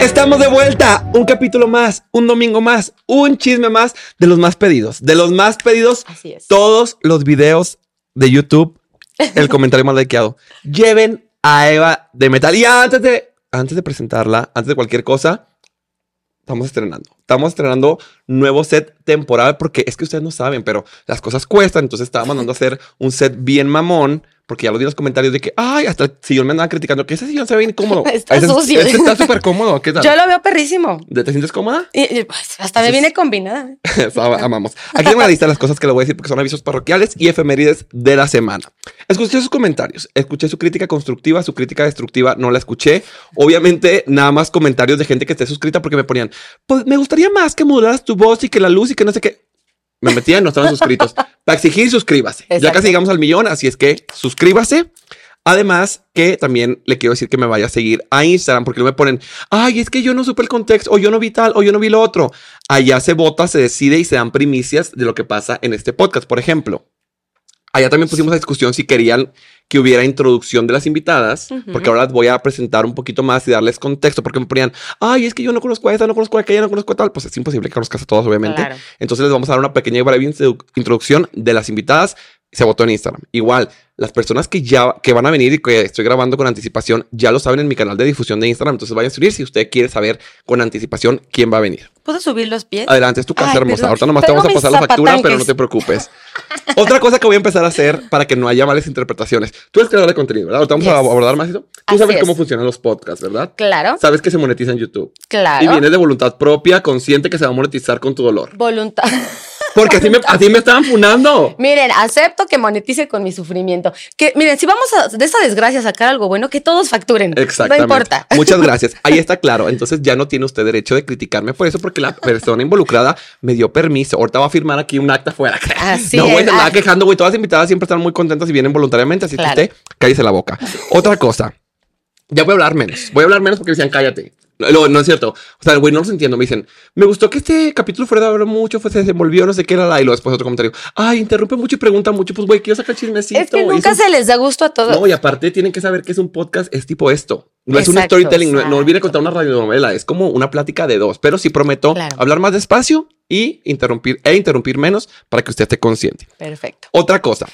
Estamos de vuelta. Un capítulo más, un domingo más, un chisme más de los más pedidos. De los más pedidos, Así es. todos los videos de YouTube, el comentario más likeado. Lleven a Eva de Metal. Y antes de, antes de presentarla, antes de cualquier cosa, estamos estrenando. Estamos estrenando nuevo set temporal porque es que ustedes no saben, pero las cosas cuestan. Entonces estaba mandando a hacer un set bien mamón. Porque ya lo di en los comentarios de que, ay, hasta el sillón me andaba criticando que ese sillón se ve incómodo. Está Ese- sucio. ese está súper cómodo. ¿Qué tal? Yo lo veo perrísimo. ¿Te sientes cómoda? Y- y, pues, hasta me viene combinada. Eso amamos. Aquí tengo una lista de las cosas que le voy a decir porque son avisos parroquiales y efemérides de la semana. Escuché sus comentarios, escuché su crítica constructiva, su crítica destructiva no la escuché. Obviamente, nada más comentarios de gente que esté suscrita porque me ponían, pues me gustaría más que modularas tu voz y que la luz y que no sé qué. Me metían, no estaban suscritos. Para exigir, suscríbase. Ya casi llegamos al millón, así es que suscríbase. Además, que también le quiero decir que me vaya a seguir a Instagram porque luego me ponen, ay, es que yo no supe el contexto, o yo no vi tal, o yo no vi lo otro. Allá se vota, se decide y se dan primicias de lo que pasa en este podcast. Por ejemplo, allá también pusimos a discusión si querían que hubiera introducción de las invitadas, porque ahora las voy a presentar un poquito más y darles contexto, porque me ponían, ay, es que yo no conozco a esta, no conozco a aquella, no conozco a tal. Pues es imposible que conozcas a todas, obviamente. Claro. Entonces les vamos a dar una pequeña y breve introdu- introducción de las invitadas. Se votó en Instagram. Igual, las personas que ya que van a venir y que estoy grabando con anticipación ya lo saben en mi canal de difusión de Instagram. Entonces vayan a subir si usted quiere saber con anticipación quién va a venir. ¿Puedo subir los pies? Adelante, es tu casa Ay, hermosa. perdón. Ahorita nomás te vamos a pasar la factura, pero no te preocupes. Otra cosa que voy a empezar a hacer para que no haya malas interpretaciones. Tú eres creador de contenido, ¿verdad? Ahorita vamos a abordar más eso. Tú Así sabes es. cómo funcionan los podcasts, ¿verdad? Claro, Sabes que se monetiza en YouTube. claro. Y vienes de voluntad propia, consciente que se va a monetizar con tu dolor. Voluntad. Porque así me, así me estaban funando. Miren, acepto que monetice con mi sufrimiento. Que, miren, si vamos a de esta desgracia sacar algo bueno, que todos facturen. Exactamente. No importa. Muchas gracias. Ahí está claro. Entonces ya no tiene usted derecho de criticarme por eso, porque la persona involucrada me dio permiso. Ahorita va a firmar aquí un acta fuera. Así no, güey, es. se andaba Ah. quejando, güey. Todas las invitadas siempre están muy contentas y vienen voluntariamente, así Claro. que usted cállese la boca. Otra cosa. Ya voy a hablar menos. Voy a hablar menos porque decían cállate. No, no es cierto. O sea, güey, no los entiendo. Me dicen, me gustó que este capítulo fuera de hablar mucho, fue, se desenvolvió, no sé qué era la. Y luego después otro comentario. Ay, interrumpe mucho y pregunta mucho. Pues, güey, quiero sacar chismecito. Es que nunca se les da gusto a todos. no, y aparte tienen que saber que es un podcast, es tipo esto. No es un Exacto, storytelling, no, no olvide contar una radionovela, es como una plática de dos, pero sí prometo Claro. hablar más despacio y interrumpir e interrumpir menos para que usted esté consciente. Perfecto. Otra cosa,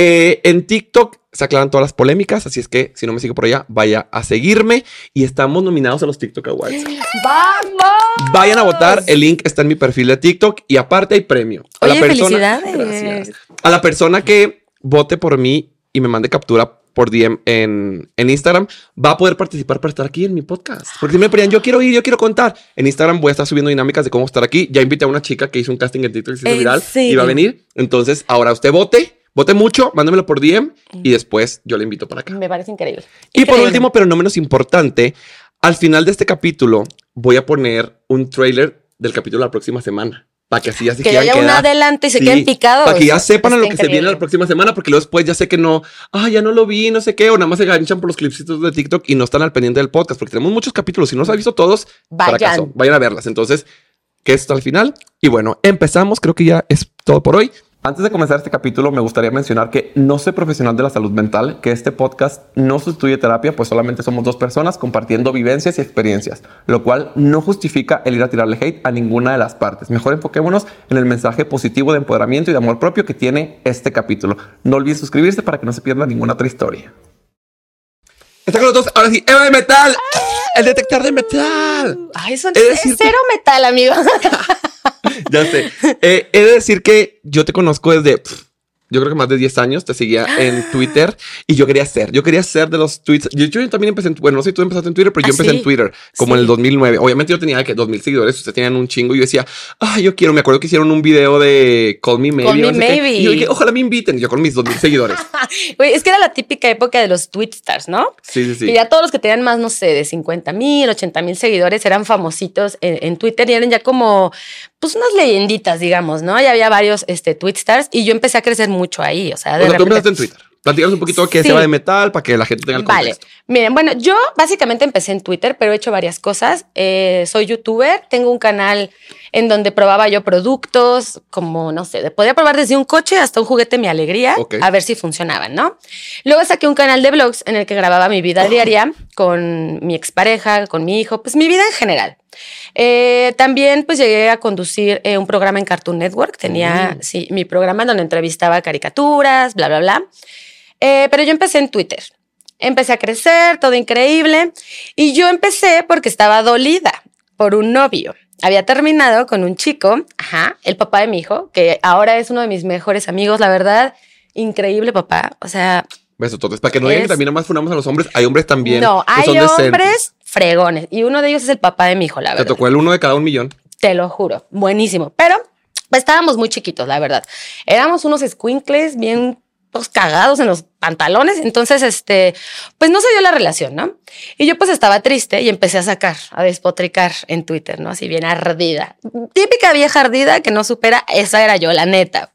eh, en TikTok se aclaran todas las polémicas, así es que si no me sigue por allá, vaya a seguirme y estamos nominados a los TikTok Awards. ¡Vamos! Vayan a votar, el link está en mi perfil de TikTok y aparte hay premio. A Oye, felicidades. Gracias. A la persona que vote por mí y me mande captura por DM en, en Instagram, va a poder participar para estar aquí en mi podcast. Porque si me ponían, yo quiero ir, yo quiero contar. En Instagram voy a estar subiendo dinámicas de cómo estar aquí. Ya invité a una chica que hizo un casting en TikTok y se hizo ¿En viral y serio? va a venir. Entonces, ahora usted vote, vote mucho, mándamelo por DM y después yo le invito para acá. Me parece increíble. Y por último, pero no menos importante, al final de este capítulo voy a poner un trailer del capítulo de la próxima semana. Para que así ya se que haya un adelante y se Sí, queden picados. Para que ya sepan a lo que se viene la próxima semana, porque luego después ya sé que no, ah, ya no lo vi, no sé qué, o nada más se ganchan por los clipsitos de TikTok y no están al pendiente del podcast, porque tenemos muchos capítulos. Si no los ha visto todos, Vayan. Vayan a verlas. Entonces, que esto al final. Y bueno, empezamos. Creo que ya es todo por hoy. Antes de comenzar este capítulo, me gustaría mencionar que no soy profesional de la salud mental, que este podcast no sustituye terapia, pues solamente somos dos personas compartiendo vivencias y experiencias, lo cual no justifica el ir a tirarle hate a ninguna de las partes. Mejor enfoquémonos en el mensaje positivo de empoderamiento y de amor propio que tiene este capítulo. No olviden suscribirse para que no se pierda ninguna otra historia. Está con nosotros, ahora sí, Eva de Metal, el detector de metal. Ay, de es cero metal, amigo. Ya sé. Eh, he de decir que yo te conozco desde, pff, yo creo que más de 10 años, te seguía en Twitter y yo quería ser, yo quería ser de los tweets. Yo, yo también empecé en, bueno, no sé si tú empezaste en Twitter, pero yo Ah, empecé sí. en Twitter como en el Sí. 2009. Obviamente yo tenía que 2000 seguidores, ustedes tenían un chingo y yo decía, ah, yo quiero, me acuerdo que hicieron un video de Call Me Maybe. Call no Me sé. Maybe. Y yo dije, ojalá me inviten, yo con mis 2000 seguidores. Es que era la típica época de los Twitstars, ¿no? Sí, sí, sí. Y ya todos los que tenían más, no sé, de 50 mil, 80 mil seguidores eran famositos en, en Twitter y eran ya como, pues unas leyenditas, digamos, ¿no? Ya había varios este, Twitstars y yo empecé a crecer mucho ahí, o sea, O de sea, tú repente- empezaste en Twitter. Platícanos un poquito qué Sí. se va de metal para que la gente tenga el Vale. contexto. Miren, bueno, yo básicamente empecé en Twitter, pero he hecho varias cosas. Eh, soy youtuber, tengo un canal en donde probaba yo productos, como, no sé, podía probar desde un coche hasta un juguete Mi Alegría, a ver si funcionaban, ¿no? Luego saqué un canal de vlogs en el que grababa mi vida diaria con mi expareja, con mi hijo, pues mi vida en general. Eh, también pues llegué a conducir eh, un programa en Cartoon Network, tenía, Mm. sí, mi programa donde entrevistaba caricaturas, bla, bla, bla. Eh, pero yo empecé en Twitter. Empecé a crecer, todo increíble. Y yo empecé porque estaba dolida por un novio. Había terminado con un chico, ajá, el papá de mi hijo, que ahora es uno de mis mejores amigos, la verdad, increíble papá. O sea, Beso, entonces, para que no digan que también nomás funamos a los hombres, hay hombres también no, que hay son decentes. hombres fregones. Y uno de ellos es el papá de mi hijo, la Te verdad. tocó el uno de cada un millón. Te lo juro, buenísimo. Pero pues, estábamos muy chiquitos, la verdad. Éramos unos squinkles bien pues, cagados en los pantalones. Entonces, este, pues no se dio la relación, ¿no? Y yo pues estaba triste y empecé a sacar, a despotricar en Twitter, ¿no? Así bien ardida. Típica vieja ardida que no supera, esa era yo, la neta.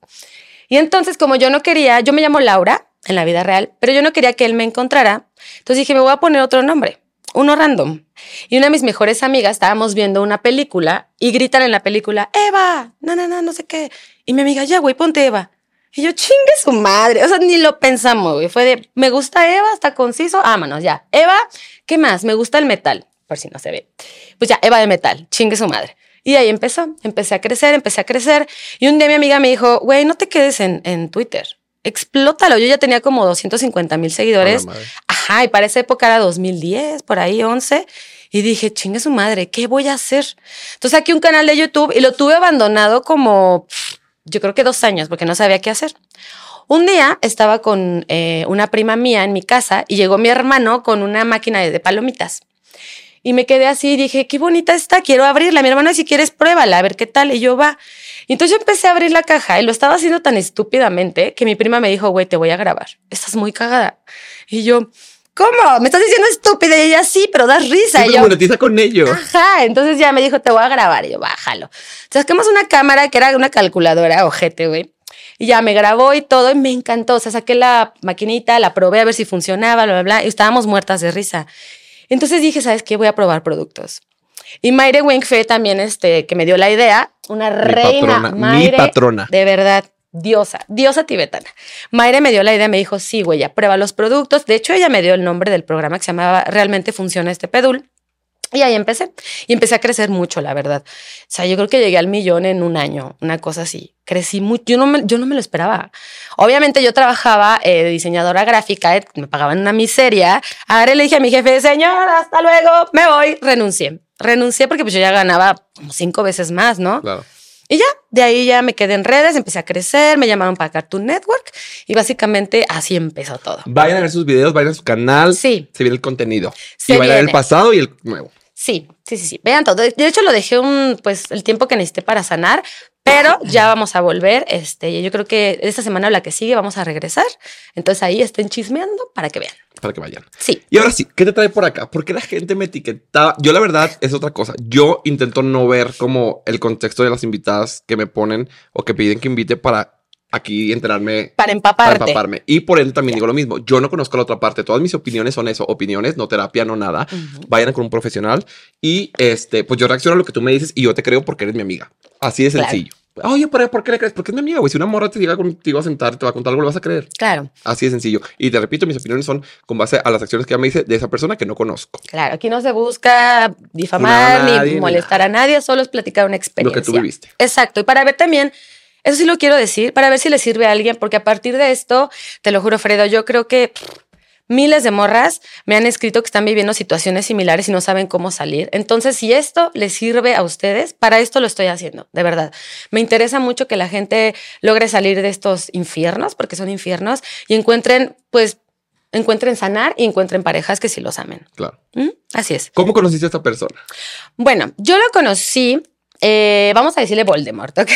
Y entonces, como yo no quería, yo me llamo Laura en la vida real, pero yo no quería que él me encontrara. Entonces dije, me voy a poner otro nombre, uno random. Y una de mis mejores amigas estábamos viendo una película y gritan en la película, Eva, no, no, no, no sé qué. Y mi amiga, ya, güey, ponte Eva. Y yo, chingue su madre. O sea, ni lo pensamos, güey. Fue de, me gusta Eva, está conciso, vámonos, ya. Eva, ¿qué más? Me gusta el metal, por si no se ve. Pues ya, Eva de metal, chingue su madre. Y ahí empezó, empecé a crecer, empecé a crecer. Y un día mi amiga me dijo, güey, no te quedes en, en Twitter, explótalo. Yo ya tenía como 250 mil seguidores. Ajá, y para esa época era 2010, por ahí 11. Y dije, chingue su madre, ¿qué voy a hacer? Entonces aquí un canal de YouTube y lo tuve abandonado como, yo creo que dos años, porque no sabía qué hacer. Un día estaba con eh, una prima mía en mi casa y llegó mi hermano con una máquina de, de palomitas. Y me quedé así y dije, qué bonita está, quiero abrirla. Mi hermano, si quieres, pruébala, a ver qué tal. Y yo va. Y entonces yo empecé a abrir la caja y lo estaba haciendo tan estúpidamente que mi prima me dijo, güey, te voy a grabar. Estás muy cagada. Y yo, ¿cómo? ¿Me estás diciendo estúpida? Y ella, sí, pero das risa. Sí, y yo, monetiza con ello. Ajá, entonces ya me dijo, te voy a grabar. Y yo, bájalo. Sacamos una cámara que era una calculadora, ojete, güey. Y ya me grabó y todo y me encantó. O sea, saqué la maquinita, la probé a ver si funcionaba, bla, bla, bla. Y estábamos muertas de risa. Entonces dije, ¿sabes qué? Voy a probar productos. Y Mayre Wink fue también este, que me dio la idea. Una reina. patrona, mi patrona. De verdad, diosa, diosa tibetana. Mayre me dio la idea, me dijo, sí, güey, ya prueba los productos. De hecho, ella me dio el nombre del programa que se llamaba Realmente Funciona este pedul. Y ahí empecé. Y empecé a crecer mucho, la verdad. O sea, yo creo que llegué al millón en un año, una cosa así. Crecí mucho. Yo no me, yo no me lo esperaba. Obviamente yo trabajaba eh, de diseñadora gráfica, eh, me pagaban una miseria. Ahora le dije a mi jefe, señor, hasta luego, me voy. Renuncié. Renuncié porque pues yo ya ganaba cinco veces más, ¿no? Claro. Y ya, de ahí ya me quedé en redes, empecé a crecer, me llamaron para Cartoon Network y básicamente así empezó todo. Vayan a ver sus videos, vayan a su canal. Sí. Se viene el contenido. Se y vayan el viene. pasado y el nuevo. Sí, sí, sí, sí. Vean todo. De hecho, lo dejé un, pues, el tiempo que necesité para sanar, pero ya vamos a volver. Este, yo creo que esta semana o la que sigue vamos a regresar. Entonces ahí estén chismeando para que vean. Para que vayan. Sí. Y ahora sí, ¿qué te trae por acá? Porque la gente me etiquetaba. Yo, la verdad, es otra cosa. Yo intento no ver como el contexto de las invitadas que me ponen o que piden que invite para aquí enterarme. Para Para empaparte. empaparme. Y por él también digo lo mismo. Yo no conozco la otra parte. Todas mis opiniones son eso. Opiniones, no terapia, no nada. Ujú. Vayan con un profesional. Y este, pues yo reacciono a lo que tú me dices y yo te creo porque eres mi amiga. Así de Claro. Sencillo. Oye, ¿por, ¿por qué le crees? Porque es mi amiga, güey. Si una morra te llega contigo a sentar te va a contar algo, le vas a creer. Claro, Así de sencillo. Y te repito, mis opiniones son con base a las acciones que ella me dice de esa persona que no conozco. claro. Aquí no se busca difamar ni nadie, ni molestar a nadie, solo es platicar una Lo experiencia. que tú viviste. Exacto. Y para ver también, eso sí lo quiero decir, para ver si le sirve a alguien, porque a partir de esto, te lo juro, Fredo, yo creo que miles de morras me han escrito que están viviendo situaciones similares y no saben cómo salir. Entonces, si esto les sirve a ustedes, para esto lo estoy haciendo, de verdad. Me interesa mucho que la gente logre salir de estos infiernos, porque son infiernos, y encuentren, pues, encuentren sanar y encuentren parejas que sí los amen. Claro. ¿Mm? Así es. ¿Cómo conociste a esta persona? Bueno, yo lo conocí, eh, vamos a decirle Voldemort, ¿ok?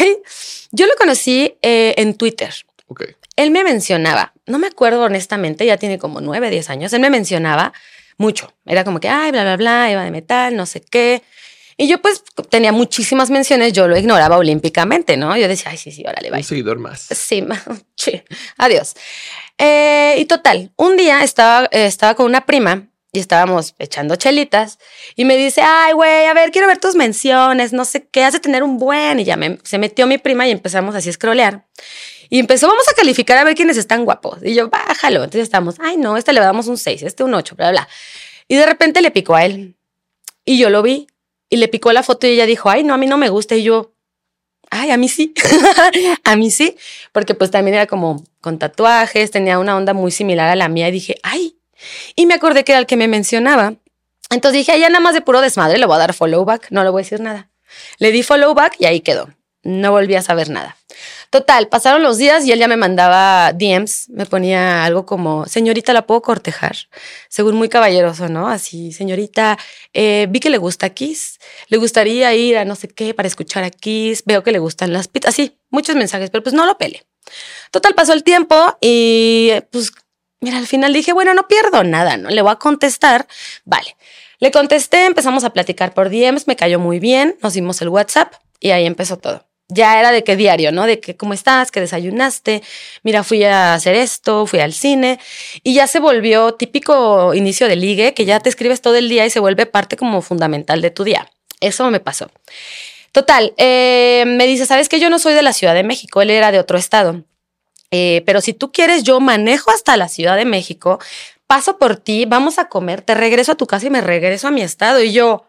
Yo lo conocí eh, en Twitter. Ok. Él me mencionaba, no me acuerdo honestamente, ya tiene como nueve, diez años, él me mencionaba mucho. Era como que, ay, bla, bla, bla, iba de metal, no sé qué. Y yo pues tenía muchísimas menciones, yo lo ignoraba olímpicamente, ¿no? Yo decía, ay, sí, sí, órale, bye. Un seguidor más. Sí, sí. adiós. Eh, y total, un día estaba, eh, estaba con una prima y estábamos echando chelitas y me dice, ay, güey, a ver, quiero ver tus menciones, no sé qué, hace tener un buen. Y ya me, se metió mi prima y empezamos así a scrollear. Y empezó, vamos a calificar a ver quiénes están guapos. Y yo, bájalo. Entonces estamos, ay, no, este le damos un 6, este un 8, bla, bla. Y de repente le picó a él. Y yo lo vi y le picó la foto y ella dijo, ay, no, a mí no me gusta. Y yo, ay, a mí sí, a mí sí, porque pues también era como con tatuajes, tenía una onda muy similar a la mía y dije, ay, y me acordé que era el que me mencionaba. Entonces dije, ya nada más de puro desmadre, le voy a dar follow back, no le voy a decir nada. Le di follow back y ahí quedó. No volví a saber nada. Total, pasaron los días y él ya me mandaba DMs, me ponía algo como, señorita, ¿la puedo cortejar? Según muy caballeroso, ¿no? Así, señorita, eh, vi que le gusta Kiss, le gustaría ir a no sé qué para escuchar a Kiss, veo que le gustan las pitas, así, muchos mensajes, pero pues no lo pele. Total, pasó el tiempo y pues, mira, al final dije, bueno, no pierdo nada, ¿no? Le voy a contestar, vale. Le contesté, empezamos a platicar por DMs, me cayó muy bien, nos dimos el WhatsApp y ahí empezó todo ya era de qué diario, ¿no? De que cómo estás, que desayunaste, mira, fui a hacer esto, fui al cine y ya se volvió típico inicio de ligue, que ya te escribes todo el día y se vuelve parte como fundamental de tu día. Eso me pasó. Total, eh, me dice, ¿sabes que yo no soy de la Ciudad de México? Él era de otro estado. Eh, pero si tú quieres, yo manejo hasta la Ciudad de México, paso por ti, vamos a comer, te regreso a tu casa y me regreso a mi estado. Y yo,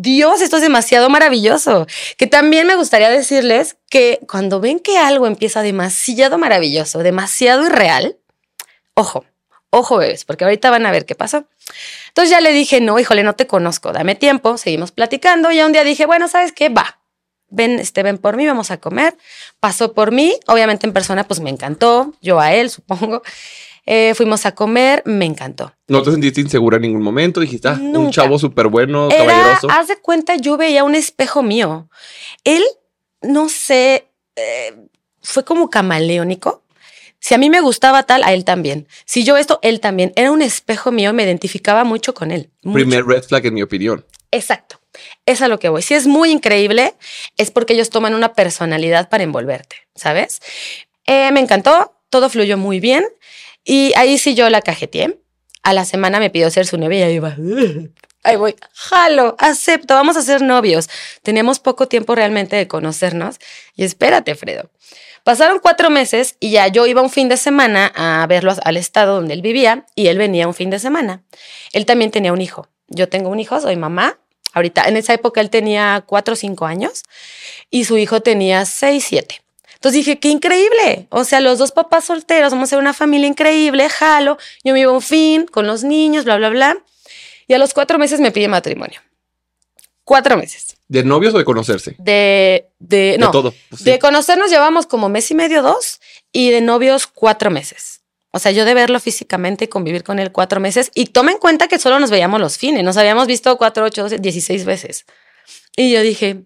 Dios, esto es demasiado maravilloso. Que también me gustaría decirles que cuando ven que algo empieza demasiado maravilloso, demasiado irreal, ojo, ojo bebés, porque ahorita van a ver qué pasó. Entonces ya le dije, no, híjole, no te conozco, dame tiempo, seguimos platicando. Y un día dije, bueno, ¿sabes qué? Va, ven, este, ven por mí, vamos a comer. Pasó por mí, obviamente en persona, pues me encantó, yo a él, supongo. Eh, fuimos a comer, me encantó. ¿No te sentiste insegura en ningún momento? Dijiste, ah, un chavo súper bueno, caballeroso. Haz de cuenta, yo veía un espejo mío. Él, no sé, eh, fue como camaleónico. Si a mí me gustaba tal, a él también. Si yo esto, él también. Era un espejo mío, me identificaba mucho con él. Primer red flag, en mi opinión. Exacto. Es a lo que voy. Si es muy increíble, es porque ellos toman una personalidad para envolverte, ¿sabes? Eh, me encantó, todo fluyó muy bien. Y ahí sí yo la cajeteé. A la semana me pidió ser su novia y ahí va. Ahí voy, jalo, acepto, vamos a ser novios. Tenemos poco tiempo realmente de conocernos. Y espérate, Fredo. Pasaron cuatro meses y ya yo iba un fin de semana a verlo al estado donde él vivía y él venía un fin de semana. Él también tenía un hijo. Yo tengo un hijo, soy mamá. Ahorita, en esa época él tenía cuatro o cinco años y su hijo tenía seis, siete. Entonces dije, qué increíble. O sea, los dos papás solteros, vamos a ser una familia increíble, jalo. Yo me iba un fin con los niños, bla, bla, bla. Y a los cuatro meses me pide matrimonio. Cuatro meses. ¿De novios o de conocerse? De, de, no. De todo. Pues de conocernos llevamos como mes y medio, dos, y de novios cuatro meses. O sea, yo de verlo físicamente y convivir con él cuatro meses. Y toma en cuenta que solo nos veíamos los fines. Nos habíamos visto cuatro, ocho, dieciséis veces. Y yo dije,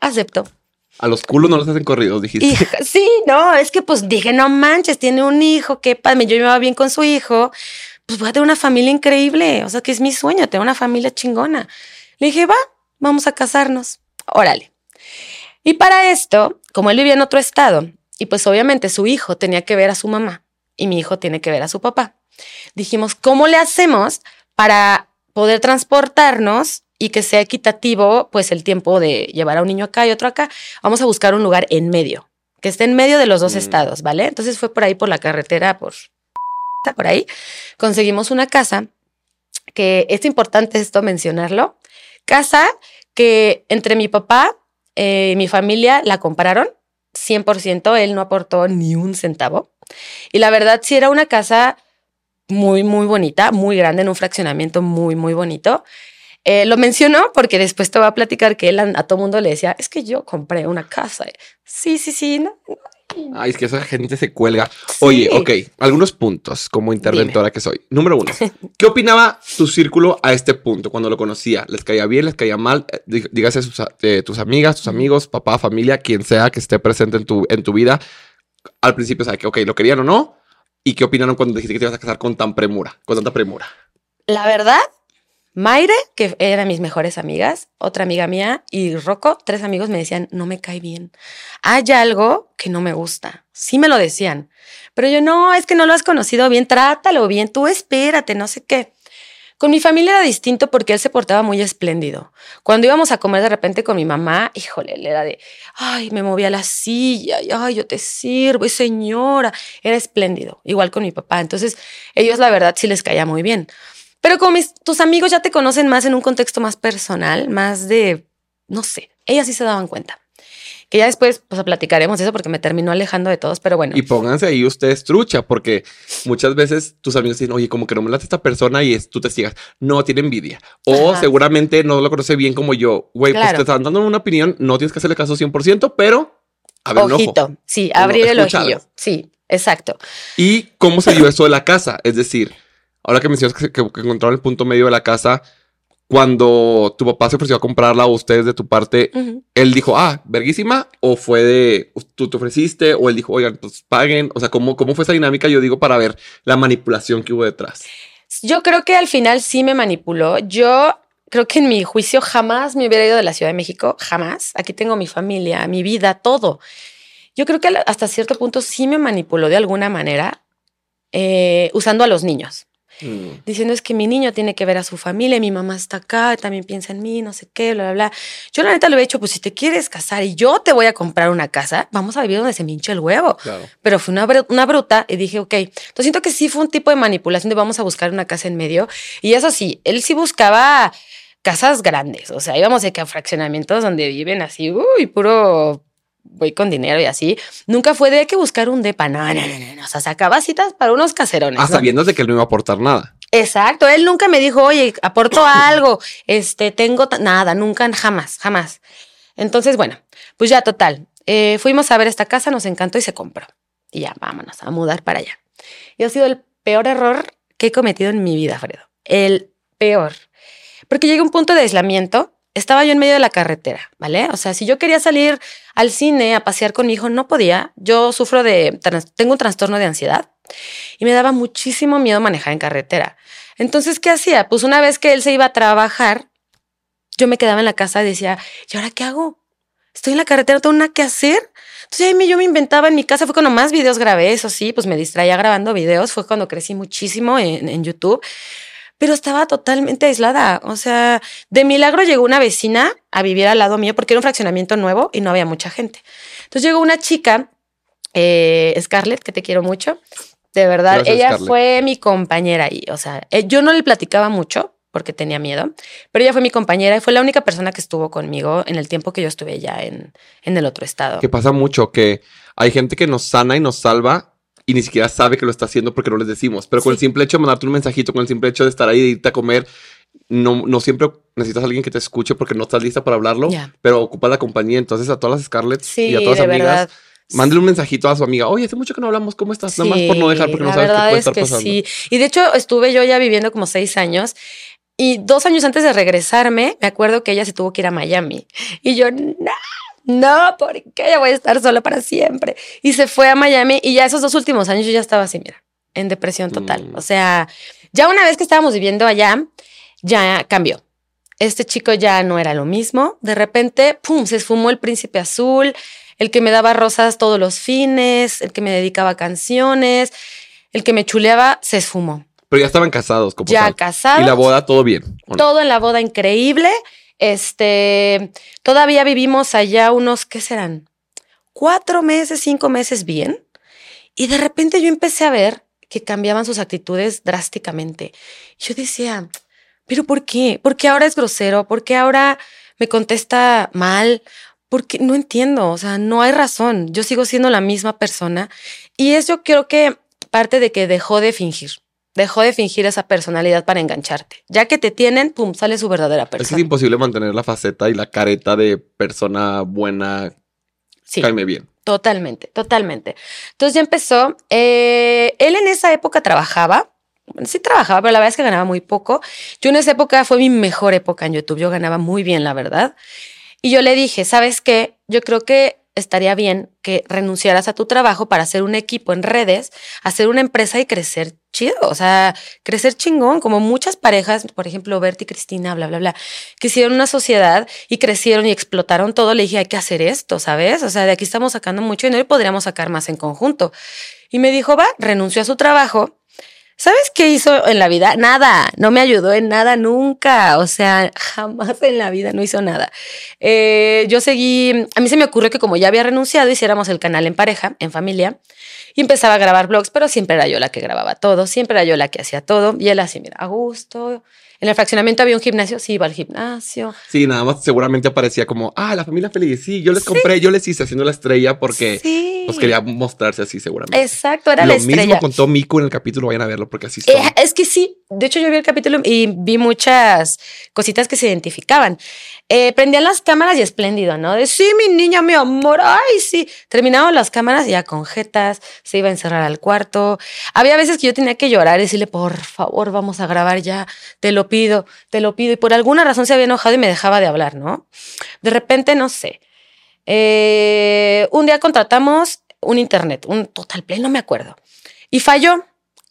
acepto. A los culos no los hacen corridos, dijiste. sí, no, es que pues dije, no manches, tiene un hijo, qué padre, yo me va bien con su hijo, pues voy a tener una familia increíble, o sea que es mi sueño, tener una familia chingona. Le dije, va, vamos a casarnos, órale. Y para esto, como él vivía en otro estado, y pues obviamente su hijo tenía que ver a su mamá y mi hijo tiene que ver a su papá, dijimos, ¿cómo le hacemos para poder transportarnos y que sea equitativo, pues el tiempo de llevar a un niño acá y otro acá, vamos a buscar un lugar en medio, que esté en medio de los dos mm. estados, ¿vale? Entonces fue por ahí, por la carretera, por, por ahí, conseguimos una casa, que es importante esto mencionarlo, casa que entre mi papá y mi familia la compraron, 100%, él no aportó ni un centavo. Y la verdad sí era una casa muy, muy bonita, muy grande, en un fraccionamiento muy, muy bonito. Eh, lo mencionó porque después te va a platicar que él a, todo mundo le decía, es que yo compré una casa. Sí, sí, sí. No, Ay, es que esa gente se cuelga. Oye, ok, algunos puntos como interventora que soy. Número uno, ¿qué opinaba tu círculo a este punto cuando lo conocía? ¿Les caía bien, les caía mal? Eh, dígase eh, tus amigas, tus amigos, papá, familia, quien sea que esté presente en tu, en tu vida. Al principio, ¿sabes que, ok, lo querían o no? ¿Y qué opinaron cuando dijiste que te ibas a casar con tan premura, con tanta premura? La verdad, Maire, que eran mis mejores amigas, otra amiga mía y Rocco, tres amigos me decían, no me cae bien. Hay algo que no me gusta. Sí me lo decían. Pero yo, no, es que no lo has conocido bien, trátalo bien, tú espérate, no sé qué. Con mi familia era distinto porque él se portaba muy espléndido. Cuando íbamos a comer de repente con mi mamá, híjole, él era de, ay, me movía la silla, y, ay, yo te sirvo, y señora, era espléndido. Igual con mi papá. Entonces, ellos la verdad sí les caía muy bien. Pero como tus amigos ya te conocen más en un contexto más personal, más de, no sé, ellas sí se daban cuenta. Que ya después, pues platicaremos eso porque me terminó alejando de todos, pero bueno. Y pónganse ahí ustedes trucha, porque muchas veces tus amigos dicen, oye, como que no me late esta persona y es, tú te sigas. No, tiene envidia. O seguramente no lo conoce bien como yo. Güey, pues te están dando una opinión, no tienes que hacerle caso 100%, pero a ver, Ojito, sí, abrir el ojillo. Sí, exacto. ¿Y cómo se dio eso de la casa? Es decir, ahora que mencionas que, que, encontraron el punto medio de la casa, cuando tu papá se ofreció a comprarla o ustedes de tu parte, él dijo, ah, verguísima, o fue de, tú te ofreciste, o él dijo, oigan, pues paguen, o sea, ¿cómo, cómo fue esa dinámica? Yo digo para ver la manipulación que hubo detrás. Yo creo que al final sí me manipuló. Yo creo que en mi juicio jamás me hubiera ido de la Ciudad de México, jamás. Aquí tengo mi familia, mi vida, todo. Yo creo que hasta cierto punto sí me manipuló de alguna manera eh, usando a los niños. Mm. Diciendo es que mi niño tiene que ver a su familia, mi mamá está acá, también piensa en mí, no sé qué, bla, bla, bla. Yo la neta le he dicho, pues si te quieres casar y yo te voy a comprar una casa, vamos a vivir donde se me hinche el huevo. Pero fue una, una bruta y dije, ok. Entonces siento que sí fue un tipo de manipulación de vamos a buscar una casa en medio. Y eso sí, él sí buscaba casas grandes, o sea, íbamos de que a fraccionamientos donde viven así, uy, puro voy con dinero y así. Nunca fue de que buscar un depa. No, no, no, no. O sea, sacaba citas para unos caserones. Ah, sabiendo de que él no iba a aportar nada. Exacto. Él nunca me dijo, oye, aporto algo. Este, tengo nada. Nunca, jamás, jamás. Entonces, bueno, pues ya total. Eh, fuimos a ver esta casa, nos encantó y se compró. Y ya, vámonos a mudar para allá. Y ha sido el peor error que he cometido en mi vida, Fredo. El peor. Porque llegué a un punto de aislamiento estaba yo en medio de la carretera, ¿vale? O sea, si yo quería salir al cine a pasear con mi hijo, no podía. Yo sufro de, tengo un trastorno de ansiedad y me daba muchísimo miedo manejar en carretera. Entonces, ¿qué hacía? Pues una vez que él se iba a trabajar, yo me quedaba en la casa y decía, ¿y ahora qué hago? Estoy en la carretera, no tengo nada que hacer. Entonces ahí yo me inventaba en mi casa, fue cuando más videos grabé, eso sí, pues me distraía grabando videos, fue cuando crecí muchísimo en, en YouTube pero estaba totalmente aislada. O sea, de milagro llegó una vecina a vivir al lado mío porque era un fraccionamiento nuevo y no había mucha gente. Entonces llegó una chica, eh, Scarlett, que te quiero mucho. De verdad, ella fue mi compañera ahí. O sea, eh, yo no le platicaba mucho porque tenía miedo, pero ella fue mi compañera y fue la única persona que estuvo conmigo en el tiempo que yo estuve ya en, en el otro estado. Que pasa mucho que hay gente que nos sana y nos salva y ni siquiera sabe que lo está haciendo porque no les decimos. Pero con el simple hecho de mandarte un mensajito, con el simple hecho de estar ahí, de irte a comer, no, no siempre necesitas a alguien que te escuche porque no estás lista para hablarlo, pero ocupa la compañía. Entonces a todas las Scarlett y a todas las amigas. Mándale un mensajito a su amiga. Oye, hace mucho que no hablamos. ¿Cómo estás? Nada más por no dejar porque no sabes qué puede estar pasando. Sí. Y de hecho, estuve yo ya viviendo como seis años. Y dos años antes de regresarme, me acuerdo que ella se tuvo que ir a Miami. Y yo, no, no, ¿por qué? Ya voy a estar sola para siempre. Y se fue a Miami y ya esos dos últimos años yo ya estaba así, mira, en depresión total. Mm. O sea, ya una vez que estábamos viviendo allá, ya cambió. Este chico ya no era lo mismo. De repente, pum, se esfumó el príncipe azul, el que me daba rosas todos los fines, el que me dedicaba canciones, el que me chuleaba, se esfumó. Pero ya estaban casados, como Ya casados. Y la boda, todo bien. Todo en la boda increíble. Este, todavía vivimos allá unos, ¿qué serán? Cuatro meses, cinco meses bien. Y de repente yo empecé a ver que cambiaban sus actitudes drásticamente. Yo decía, ¿pero por qué? ¿Por qué ahora es grosero? ¿Por qué ahora me contesta mal? Porque no entiendo, o sea, no hay razón. Yo sigo siendo la misma persona y eso creo que parte de que dejó de fingir dejó de fingir esa personalidad para engancharte. Ya que te tienen, pum, sale su verdadera persona. Es, imposible mantener la faceta y la careta de persona buena. Sí. Caime bien. Totalmente, totalmente. Entonces ya empezó. Eh, él en esa época trabajaba. Sí trabajaba, pero la verdad es que ganaba muy poco. Yo en esa época fue mi mejor época en YouTube. Yo ganaba muy bien, la verdad. Y yo le dije, ¿sabes qué? Yo creo que estaría bien que renunciaras a tu trabajo para hacer un equipo en redes, hacer una empresa y crecer chido, o sea, crecer chingón, como muchas parejas, por ejemplo, Berti y Cristina, bla, bla, bla, que hicieron una sociedad y crecieron y explotaron todo, le dije, hay que hacer esto, ¿sabes? O sea, de aquí estamos sacando mucho y no podríamos sacar más en conjunto. Y me dijo, va, renunció a su trabajo ¿Sabes qué hizo en la vida? Nada, no me ayudó en nada nunca, o sea, jamás en la vida no hizo nada. Eh, yo seguí, a mí se me ocurrió que como ya había renunciado, hiciéramos el canal en pareja, en familia, y empezaba a grabar blogs, pero siempre era yo la que grababa todo, siempre era yo la que hacía todo, y él así, mira, a gusto, en el fraccionamiento había un gimnasio, sí, iba al gimnasio. Sí, nada más seguramente aparecía como, ah, la familia feliz, sí, yo les compré, yo les hice haciendo la estrella porque pues quería mostrarse así seguramente. Exacto, era la estrella. Lo mismo contó Miku en el capítulo, vayan a verlo porque así son. Eh, es que sí, de hecho yo vi el capítulo y vi muchas cositas que se identificaban. Eh, prendían las cámaras y espléndido, ¿no? De mi niña, mi amor, ay, sí. Terminaban las cámaras ya con jetas, se iba a encerrar al cuarto. Había veces que yo tenía que llorar y decirle, por favor, vamos a grabar ya, te lo pido, te lo pido. Y por alguna razón se había enojado y me dejaba de hablar, ¿no? De repente, no sé. Eh, un día contratamos un internet, un total play, no me acuerdo. Y falló.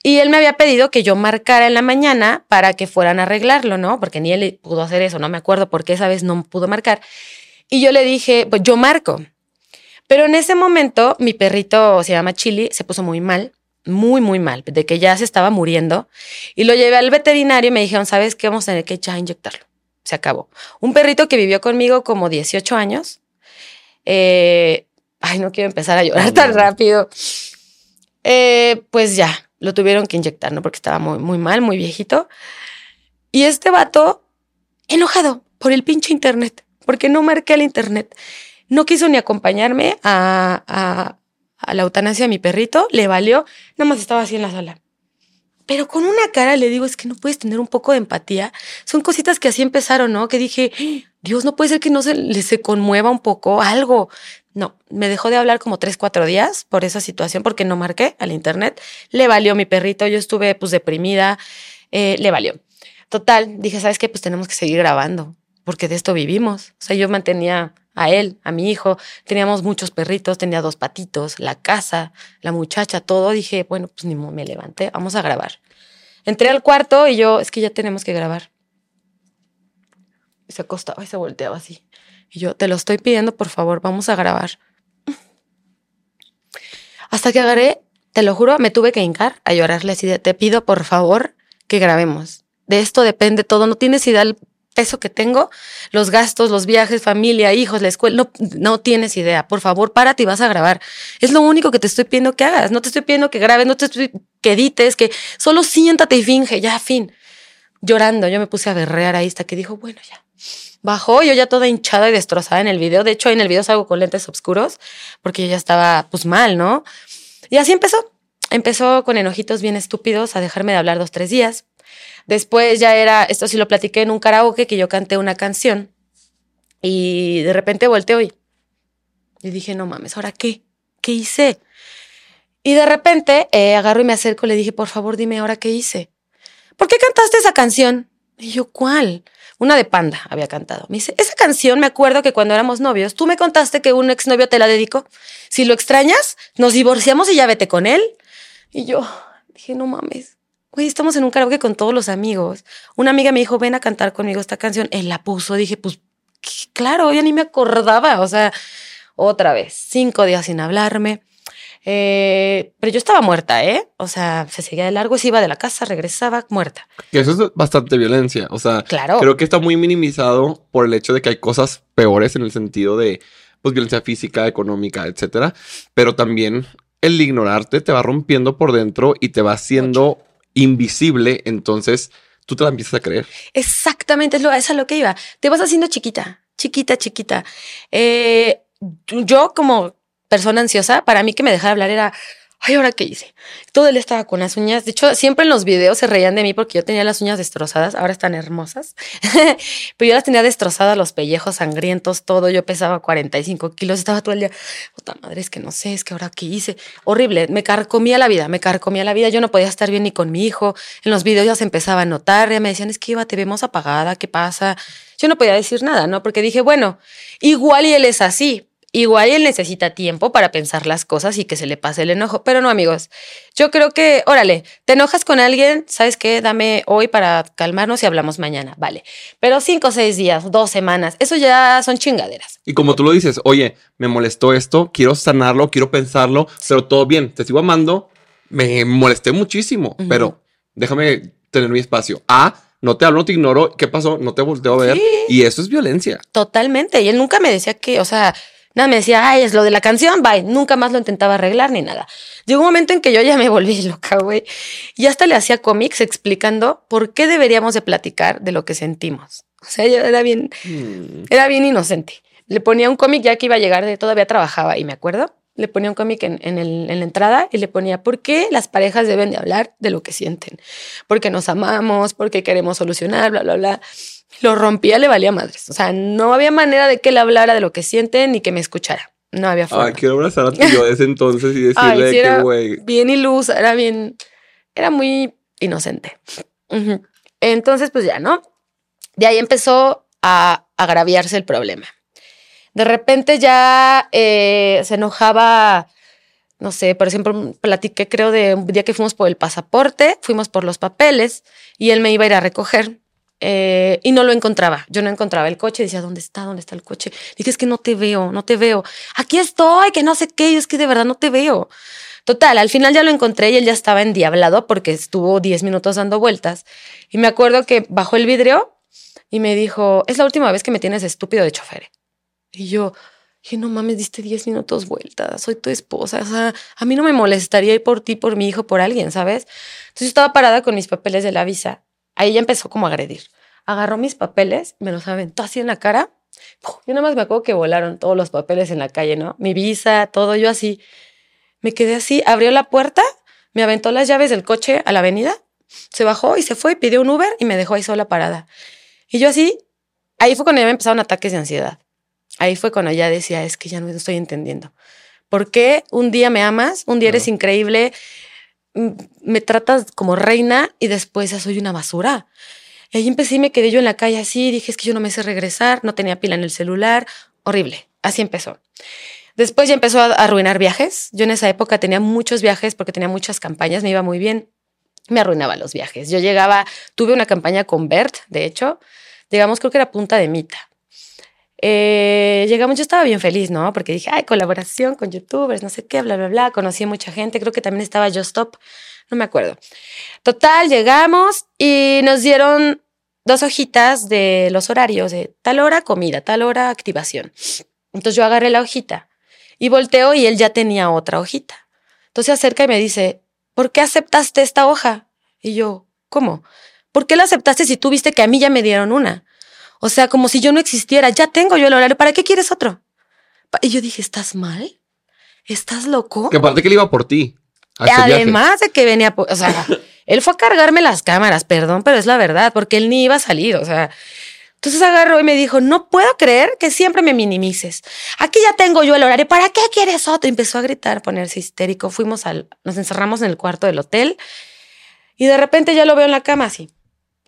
Y él me había pedido que yo marcara en la mañana para que fueran a arreglarlo, ¿no? Porque ni él pudo hacer eso, no me acuerdo por qué esa vez no pudo marcar. Y yo le dije, pues yo marco. Pero en ese momento mi perrito se llama Chili, se puso muy mal, muy, muy mal, de que ya se estaba muriendo. Y lo llevé al veterinario y me dijeron, ¿sabes qué? Vamos a tener que ya inyectarlo. Se acabó. Un perrito que vivió conmigo como 18 años. Eh, ay, no quiero empezar a llorar tan rápido. Eh, pues ya, lo tuvieron que inyectar, ¿no? Porque estaba muy, muy mal, muy viejito. Y este vato, enojado por el pinche internet, porque no marqué el internet. No quiso ni acompañarme a, a, a la eutanasia de mi perrito, le valió, nada más estaba así en la sala. Pero con una cara le digo, es que no puedes tener un poco de empatía. Son cositas que así empezaron, ¿no? Que dije, Dios, no puede ser que no se le se conmueva un poco, algo. No, me dejó de hablar como tres, cuatro días por esa situación, porque no marqué al internet. Le valió mi perrito, yo estuve pues deprimida, eh, le valió. Total, dije, ¿sabes qué? Pues tenemos que seguir grabando, porque de esto vivimos. O sea, yo mantenía a él, a mi hijo, teníamos muchos perritos, tenía dos patitos, la casa, la muchacha, todo. Dije, bueno, pues ni me levanté, vamos a grabar. Entré al cuarto y yo, es que ya tenemos que grabar. Se acostaba y se volteaba así. Y yo, te lo estoy pidiendo, por favor, vamos a grabar. Hasta que agarré, te lo juro, me tuve que hincar a llorarle así de, te pido, por favor, que grabemos. De esto depende todo. No tienes idea del peso que tengo, los gastos, los viajes, familia, hijos, la escuela. No, no tienes idea. Por favor, párate y vas a grabar. Es lo único que te estoy pidiendo que hagas. No te estoy pidiendo que grabes, no te estoy que edites, que solo siéntate y finge, ya, fin. Llorando, yo me puse a berrear ahí hasta que dijo, bueno, ya Bajó, yo ya toda hinchada y destrozada en el video. De hecho, en el video salgo con lentes oscuros porque yo ya estaba pues mal, ¿no? Y así empezó. Empezó con enojitos bien estúpidos a dejarme de hablar dos, tres días. Después ya era, esto sí lo platiqué en un karaoke, que yo canté una canción y de repente volteé y, y dije, no mames, ¿ahora qué? ¿Qué hice? Y de repente eh, agarro y me acerco le dije, por favor, dime ahora qué hice. ¿Por qué cantaste esa canción? Y yo, ¿cuál? Una de Panda había cantado. Me dice, esa canción me acuerdo que cuando éramos novios, tú me contaste que un exnovio te la dedicó. Si lo extrañas, nos divorciamos y ya vete con él. Y yo dije, no mames. Güey, estamos en un karaoke con todos los amigos. Una amiga me dijo, ven a cantar conmigo esta canción. Él la puso. Dije, pues, claro, ya ni me acordaba. O sea, otra vez, cinco días sin hablarme. Eh, pero yo estaba muerta, ¿eh? O sea, se seguía de largo, se iba de la casa, regresaba muerta. Que eso es bastante violencia. O sea, claro. creo que está muy minimizado por el hecho de que hay cosas peores en el sentido de pues, violencia física, económica, etcétera. Pero también el ignorarte te va rompiendo por dentro y te va haciendo invisible. Entonces tú te la empiezas a creer. Exactamente, es, lo, es a lo que iba. Te vas haciendo chiquita, chiquita, chiquita. Eh, yo como persona ansiosa, para mí que me dejara hablar era, ay, ¿ahora qué hice? Todo él estaba con las uñas. De hecho, siempre en los videos se reían de mí porque yo tenía las uñas destrozadas, ahora están hermosas, pero yo las tenía destrozadas, los pellejos sangrientos, todo. Yo pesaba 45 kilos, estaba todo el día, puta madre, es que no sé, es que ahora qué hice. Horrible, me carcomía la vida, me carcomía la vida. Yo no podía estar bien ni con mi hijo. En los videos ya se empezaba a notar, ya me decían, es que iba, te vemos apagada, ¿qué pasa? Yo no podía decir nada, ¿no? Porque dije, bueno, igual y él es así, Igual él necesita tiempo para pensar las cosas y que se le pase el enojo. Pero no, amigos. Yo creo que, órale, te enojas con alguien, ¿sabes qué? Dame hoy para calmarnos y hablamos mañana. Vale. Pero cinco, seis días, dos semanas, eso ya son chingaderas. Y como tú lo dices, oye, me molestó esto, quiero sanarlo, quiero pensarlo, pero todo bien, te sigo amando, me molesté muchísimo, pero déjame tener mi espacio. Ah, no te hablo, no te ignoro, ¿qué pasó? No te volteo a ver. Y eso es violencia. Totalmente. Y él nunca me decía que, o sea, Nada, me decía, ay, es lo de la canción, bye. Nunca más lo intentaba arreglar ni nada. Llegó un momento en que yo ya me volví loca, güey. Y hasta le hacía cómics explicando por qué deberíamos de platicar de lo que sentimos. O sea, yo era bien, mm. era bien inocente. Le ponía un cómic ya que iba a llegar, de todavía trabajaba y me acuerdo. Le ponía un cómic en, en, la entrada y le ponía, ¿por qué las parejas deben de hablar de lo que sienten? Porque nos amamos, porque queremos solucionar, bla, bla, bla lo rompía, le valía madres. O sea, no había manera de que él hablara de lo que siente ni que me escuchara. No había forma. Ay, quiero abrazar a tu yo de ese entonces y decirle que, güey. Bien ilusa, era bien. Era muy inocente. Entonces, pues ya, ¿no? De ahí empezó a agraviarse el problema. De repente ya eh, se enojaba, no sé, por ejemplo, platiqué creo de un día que fuimos por el pasaporte, fuimos por los papeles y él me iba a ir a recoger. Eh, y no lo encontraba. Yo no encontraba el coche. Decía, ¿dónde está? ¿Dónde está el coche? Dije, es que no te veo, no te veo. Aquí estoy, que no sé qué. Y es que de verdad no te veo. Total, al final ya lo encontré y él ya estaba endiablado porque estuvo 10 minutos dando vueltas. Y me acuerdo que bajó el vidrio y me dijo, es la última vez que me tienes estúpido de chofer. Y yo, dije, no mames, diste 10 minutos vueltas, soy tu esposa. O sea, a mí no me molestaría ir por ti, por mi hijo, por alguien, ¿sabes? Entonces yo estaba parada con mis papeles de la visa Ahí ya empezó como a agredir. Agarró mis papeles, me los aventó así en la cara. Yo nada más me acuerdo que volaron todos los papeles en la calle, ¿no? Mi visa, todo, yo así. Me quedé así, abrió la puerta, me aventó las llaves del coche a la avenida, se bajó y se fue, pidió un Uber y me dejó ahí sola parada. Y yo así, ahí fue cuando ya me empezaron ataques de ansiedad. Ahí fue cuando ya decía, es que ya no estoy entendiendo. ¿Por qué un día me amas, un día eres increíble, me tratas como reina y después ya soy una basura. Y ahí empecé y me quedé yo en la calle así, dije, es que yo no me sé regresar, no tenía pila en el celular, horrible. Así empezó. Después ya empezó a arruinar viajes. Yo en esa época tenía muchos viajes porque tenía muchas campañas, me iba muy bien. Me arruinaba los viajes. Yo llegaba, tuve una campaña con Bert, de hecho, llegamos creo que era Punta de Mita. Eh, llegamos, yo estaba bien feliz, ¿no? Porque dije, ay, colaboración con youtubers, no sé qué, bla, bla, bla. Conocí a mucha gente, creo que también estaba Just Stop, no me acuerdo. Total, llegamos y nos dieron dos hojitas de los horarios, de tal hora comida, tal hora activación. Entonces yo agarré la hojita y volteo y él ya tenía otra hojita. Entonces se acerca y me dice, ¿por qué aceptaste esta hoja? Y yo, ¿cómo? ¿Por qué la aceptaste si tú viste que a mí ya me dieron una? O sea, como si yo no existiera. Ya tengo yo el horario. ¿Para qué quieres otro? Y yo dije, ¿estás mal? ¿Estás loco? Que aparte que él iba por ti. Además de que venía, o sea, él fue a cargarme las cámaras, perdón, pero es la verdad, porque él ni iba a salir, o sea. Entonces agarró y me dijo, no puedo creer que siempre me minimices. Aquí ya tengo yo el horario, ¿para qué quieres otro? empezó a gritar, ponerse histérico. Fuimos al, nos encerramos en el cuarto del hotel y de repente ya lo veo en la cama así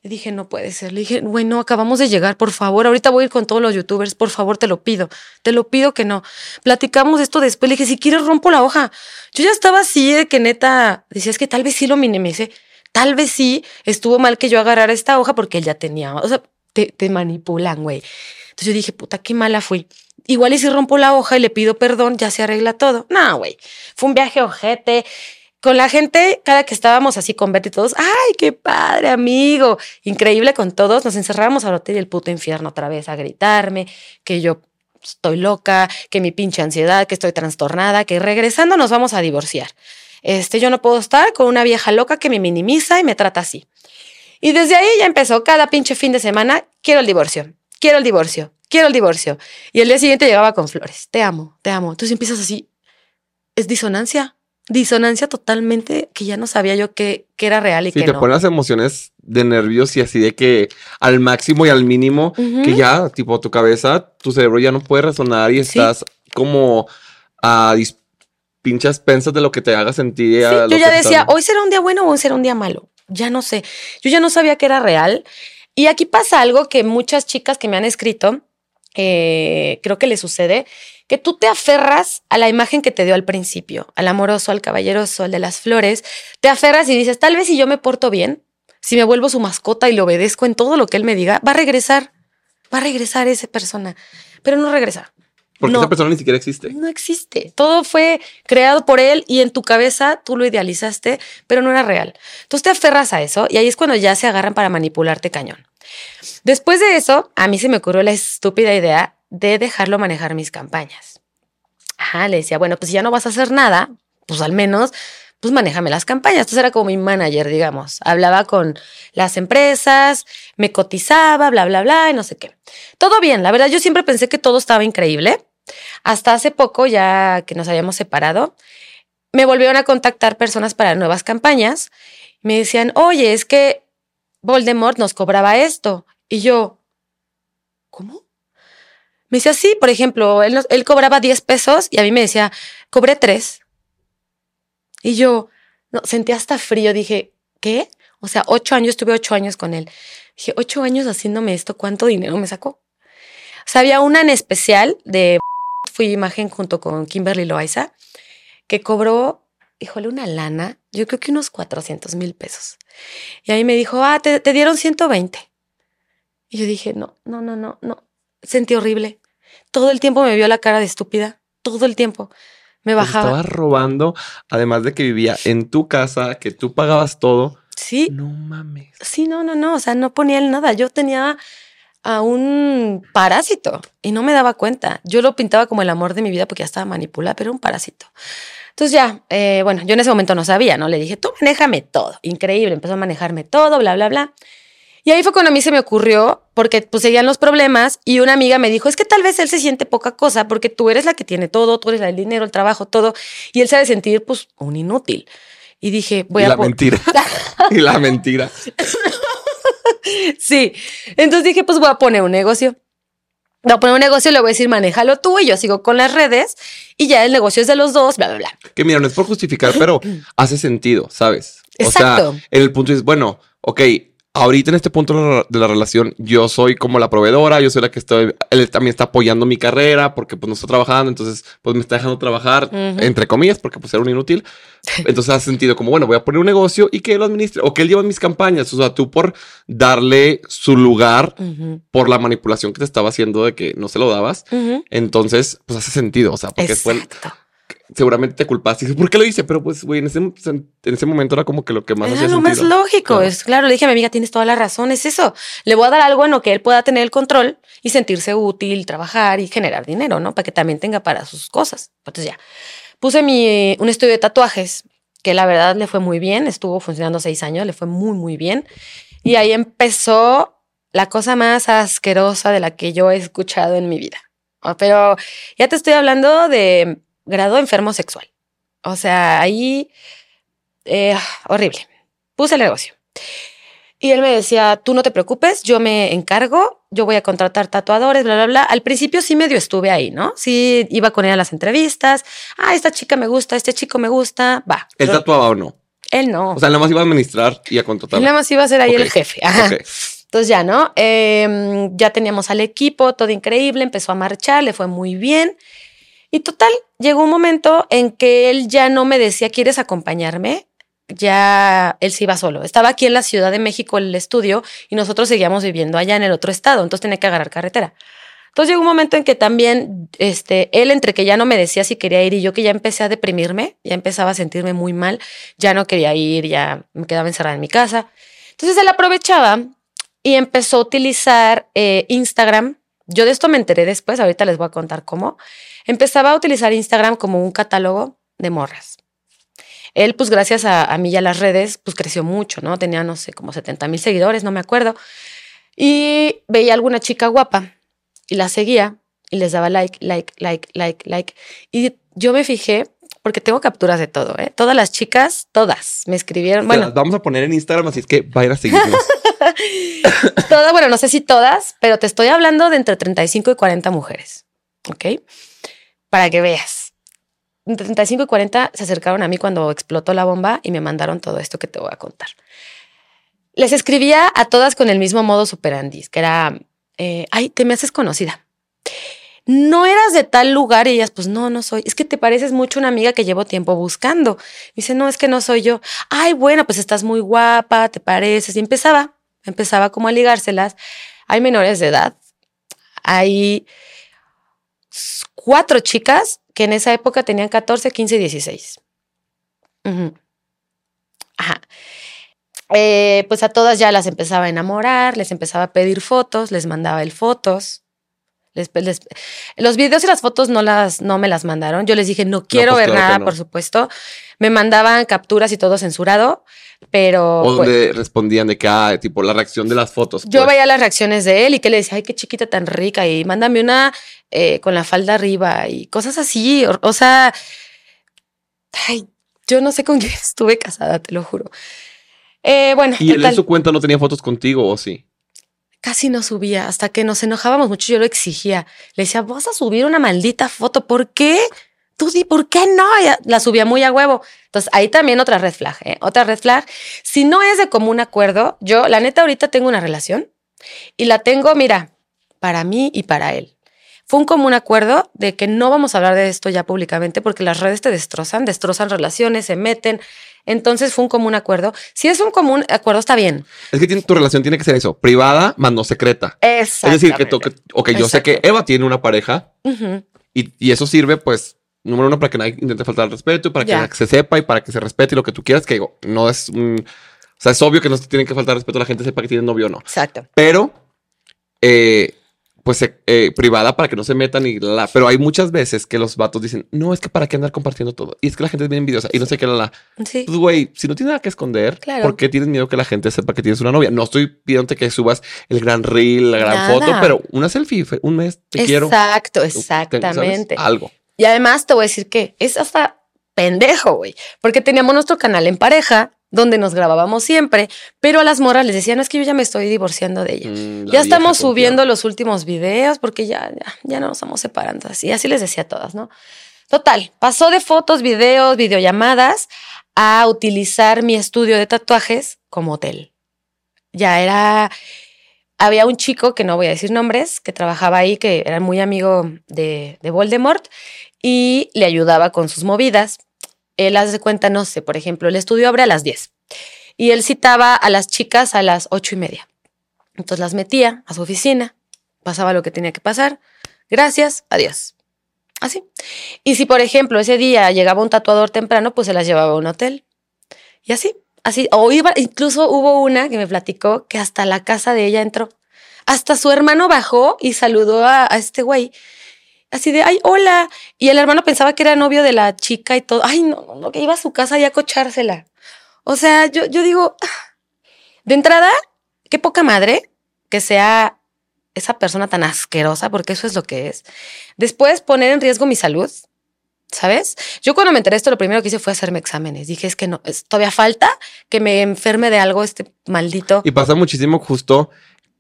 dije, no puede ser. Le dije, bueno, acabamos de llegar, por favor. Ahorita voy a ir con todos los youtubers, por favor, te lo pido. Te lo pido que no. Platicamos esto después. Le dije, si quieres, rompo la hoja. Yo ya estaba así de que neta, decía, es que tal vez sí lo minimice. Tal vez sí estuvo mal que yo agarrara esta hoja porque él ya tenía. O sea, te, te manipulan, güey. Entonces yo dije, puta, qué mala fui. Igual y si rompo la hoja y le pido perdón, ya se arregla todo. No, güey. Fue un viaje ojete con la gente, cada que estábamos así con Betty todos, ¡ay, qué padre, amigo! Increíble con todos, nos encerrábamos al hotel y el puto infierno otra vez a gritarme que yo estoy loca, que mi pinche ansiedad, que estoy trastornada, que regresando nos vamos a divorciar. Este, yo no puedo estar con una vieja loca que me minimiza y me trata así. Y desde ahí ya empezó cada pinche fin de semana, quiero el divorcio, quiero el divorcio, quiero el divorcio. Y el día siguiente llegaba con flores, te amo, te amo. Entonces empiezas así, es disonancia disonancia totalmente que ya no sabía yo que, era real y sí, que te ponen las emociones de nervios y así de que al máximo y al mínimo, que ya, tipo, tu cabeza, tu cerebro ya no puede resonar y estás como a pinchas pensas de lo que te haga sentir. yo ya decía, hoy será un día bueno o hoy será un día malo. Ya no sé. Yo ya no sabía que era real. Y aquí pasa algo que muchas chicas que me han escrito, eh, creo que les sucede, que tú te aferras a la imagen que te dio al principio, al amoroso, al caballeroso, al de las flores, te aferras y dices, tal vez si yo me porto bien, si me vuelvo su mascota y le obedezco en todo lo que él me diga, va a regresar, va a regresar esa persona, pero no regresa. Porque No. esa persona ni siquiera existe. No existe. Todo fue creado por él y en tu cabeza tú lo idealizaste, pero no era real. Entonces te aferras a eso y ahí es cuando ya se agarran para manipularte cañón. Después de eso, a mí se me ocurrió la estúpida idea de dejarlo manejar mis campañas. Ajá, le decía, bueno, pues si ya no vas a hacer nada, pues al menos, pues manéjame las campañas. Entonces era como mi manager, digamos. Hablaba con las empresas, me cotizaba, bla, bla, bla, y no sé qué. Todo bien, la verdad yo siempre pensé que todo estaba increíble. Hasta hace poco, ya que nos habíamos separado, me volvieron a contactar personas para nuevas campañas. Me decían, oye, es que Voldemort nos cobraba esto. Y yo, ¿cómo? Me decía, sí, por ejemplo, él, cobraba 10 pesos y a mí me decía, cobré 3. Y yo, no, sentí hasta frío, dije, ¿qué? O sea, ocho años, tuve ocho años con él. Dije, ocho años haciéndome esto, ¿cuánto dinero me sacó? O sea, había una en especial de fui imagen junto con Kimberly Loaiza, que cobró, híjole, una lana, yo creo que unos 400 mil pesos. Y ahí me dijo, ah, te, te dieron 120. Y yo dije, no, no, no, no, no. Sentí horrible. Todo el tiempo me vio la cara de estúpida. Todo el tiempo. Me Pues bajaba. estaba robando, además de que vivía en tu casa, que tú pagabas todo. Sí, No mames. sí, no, no, no. O sea, no ponía él nada. Yo tenía a un parásito y no me daba cuenta. Yo lo pintaba como el amor de mi vida porque ya estaba manipulada, pero un parásito. Entonces ya, eh, bueno, yo en ese momento no sabía, ¿no? Le dije, tú manéjame todo. Increíble, empezó a manejarme todo, bla, bla, bla. Y ahí fue cuando a mí se me ocurrió, porque pues seguían los problemas y una amiga me dijo, es que tal vez él se siente poca cosa porque tú eres la que tiene todo, tú eres la del dinero, el trabajo, todo, y él se ha de sentir pues un inútil. Y dije, voy y a... la mentira. y la mentira. Sí. Entonces dije, pues voy a poner un negocio. Voy a poner un negocio, le voy a decir, manéjalo tú y yo sigo con las redes y ya el negocio es de los dos, bla, bla, bla. Que mira, no es por justificar, pero hace sentido, ¿sabes? O Exacto. sea, en el punto es, bueno, ok, ahorita en este punto de la- relación, yo soy como la proveedora, yo soy la que estoy, él también está apoyando mi carrera porque pues no está trabajando, entonces pues me está dejando trabajar, entre comillas, porque pues era un inútil. Entonces hace sentido como, bueno, voy a poner un negocio y que él lo administre o que él lleve mis campañas. O sea, tú por darle su lugar por la manipulación que te estaba haciendo de que no se lo dabas. Entonces, pues hace sentido. O sea, porque fue, Exacto. Seguramente te culpaste. Y dices, ¿por qué lo hice? Pero pues, güey, en ese, en ese momento era como que lo que más Era hacía lo más sentido. lógico. Claro. Es claro, le dije a mi amiga, tienes toda la razón, es eso. Le voy a dar algo en lo que él pueda tener el control y sentirse útil, trabajar y generar dinero, ¿no? Para que también tenga para sus cosas. Entonces ya, puse mi, un estudio de tatuajes, que la verdad le fue muy bien, estuvo funcionando seis años, le fue muy, muy bien. Y ahí empezó la cosa más asquerosa de la que yo he escuchado en mi vida. Oh, Pero ya te estoy hablando de grado enfermo sexual. O sea, ahí eh, horrible. Puse el negocio. Y él me decía, tú no te preocupes, yo me encargo, yo voy a contratar tatuadores, bla, bla, bla. Al principio sí medio estuve ahí, ¿no? Sí iba con él a las entrevistas. Ah, esta chica me gusta, este chico me gusta, va. ¿Él Pero tatuaba o no? él no. O sea, nada más iba a administrar y a contratar. él nada más iba a ser ahí Ok. el jefe. Ajá. Ok. Entonces ya, ¿no? Eh, ya teníamos al equipo, todo increíble, empezó a marchar, le fue muy bien. Y total, llegó un momento en que él ya no me decía, ¿quieres acompañarme? Ya él se iba solo. Estaba aquí en la Ciudad de México el estudio y nosotros seguíamos viviendo allá en el otro estado, entonces tenía que agarrar carretera. Entonces llegó un momento en que también este, él entre que ya no me decía si quería ir y yo que ya empecé a deprimirme, ya empezaba a sentirme muy mal, ya no quería ir, ya me quedaba encerrada en mi casa. Entonces él aprovechaba y empezó a utilizar eh, Instagram. Yo de esto me enteré después, ahorita les voy a contar cómo. Empezaba a utilizar Instagram como un catálogo de morras. Él, pues gracias a, a mí y a las redes, pues creció mucho, ¿no? Tenía, no sé, como 70 mil seguidores, no me acuerdo. Y veía alguna chica guapa y la seguía y les daba like, like, like, like, like. Y yo me fijé, porque tengo capturas de todo, ¿eh? Todas las chicas, todas, me escribieron. Bueno, las vamos a poner en Instagram, así es que vayan a seguirnos. todas, bueno, no sé si todas, pero te estoy hablando de entre 35 y 40 mujeres. ¿Ok? Para que veas. Entre 35 y 40 se acercaron a mí cuando explotó la bomba y me mandaron todo esto que te voy a contar. Les escribía a todas con el mismo modo superandis, que era, eh, ay, te me haces conocida. no eras de tal lugar y ellas, pues no, no soy. Es que te pareces mucho a una amiga que llevo tiempo buscando. dice, no, es que no soy yo. Ay, bueno, pues estás muy guapa, te pareces. Y empezaba, empezaba como a ligárselas. Hay menores de edad. Hay cuatro chicas que en esa época tenían 14, 15 y 16. Ajá. Eh, pues a todas ya las empezaba a enamorar, les empezaba a pedir fotos, les mandaba el fotos. Los videos y las fotos no, las, no me las mandaron. Yo les dije, no quiero pues ver nada, por supuesto. Me mandaban capturas y todo censurado, pero. O donde pues respondían de que, ah, tipo, la reacción de las fotos. Yo pues. veía las reacciones de él y que le decía, ay, qué chiquita tan rica, y mándame una eh, con la falda arriba y cosas así. O, sea, ay, yo no sé con quién estuve casada, te lo juro. Eh, bueno. ¿Y él en su cuenta no tenía fotos contigo o sí? Casi no subía, hasta que nos enojábamos mucho, yo lo exigía. Le decía, vas a subir una maldita foto, ¿por qué? Tú di, ¿por qué no? la subía muy a huevo. Entonces, ahí también otra red flag, ¿eh? Otra red flag. Si no es de común acuerdo, yo, la neta, ahorita tengo una relación y la tengo, mira, para mí y para él. Fue un común acuerdo de que no vamos a hablar de esto ya públicamente porque las redes te destrozan, destrozan relaciones, se meten. Entonces fue un común acuerdo. Si es un común acuerdo, está bien. Es que tu relación tiene que ser eso, privada, más no secreta. Es decir, que, toque, ok, yo sé que Eva tiene una pareja y, eso sirve, pues, número uno, para que nadie intente faltar al respeto, y para que se sepa y para que se respete y lo que tú quieras, que digo, no es un... O sea, es obvio que no se tiene que faltar respeto a la gente sepa que tiene novio o no. Exacto. Pero eh, pues eh, eh, privada para que no se metan y la. Pero hay muchas veces que los vatos dicen, no, es que para qué andar compartiendo todo. Y es que la gente es bien envidiosa y no sé qué la la. Sí. Pues, güey, si no tienes nada que esconder, ¿por qué tienes miedo que la gente sepa que tienes una novia? No estoy pidiéndote que subas el gran reel, la gran foto, pero una selfie, un mes, te quiero. Exacto, exactamente. Algo. Y además te voy a decir que es hasta pendejo, güey, porque teníamos nuestro canal en pareja donde nos grabábamos siempre, pero a las morras les decía, no es que yo ya me estoy divorciando de ella. Mm, ya estamos subiendo los últimos videos porque ya, ya, ya nos estamos separando. Así, así les decía a todas, ¿no? Total, pasó de fotos, videos, videollamadas a utilizar mi estudio de tatuajes como hotel. Ya era, había un chico, que no voy a decir nombres, que trabajaba ahí, que era muy amigo de, de Voldemort y le ayudaba con sus movidas él hace cuenta, no sé, por ejemplo, el estudio abre a las 10 y él citaba a las chicas a las ocho y media. Entonces las metía a su oficina, pasaba lo que tenía que pasar, gracias, adiós. Así. Y si, por ejemplo, ese día llegaba un tatuador temprano, pues se las llevaba a un hotel. Y así, así. O iba, incluso hubo una que me platicó que hasta la casa de ella entró. Hasta su hermano bajó y saludó a, a este güey así de, ay, hola. Y el hermano pensaba que era novio de la chica y todo. Ay, no, no, que iba a su casa y a cochársela. O sea, yo, yo digo, de entrada, qué poca madre que sea esa persona tan asquerosa, porque eso es lo que es. Después, poner en riesgo mi salud. ¿Sabes? Yo cuando me enteré esto, lo primero que hice fue hacerme exámenes. Dije, es que no, todavía falta que me enferme de algo este maldito. Y pasa muchísimo justo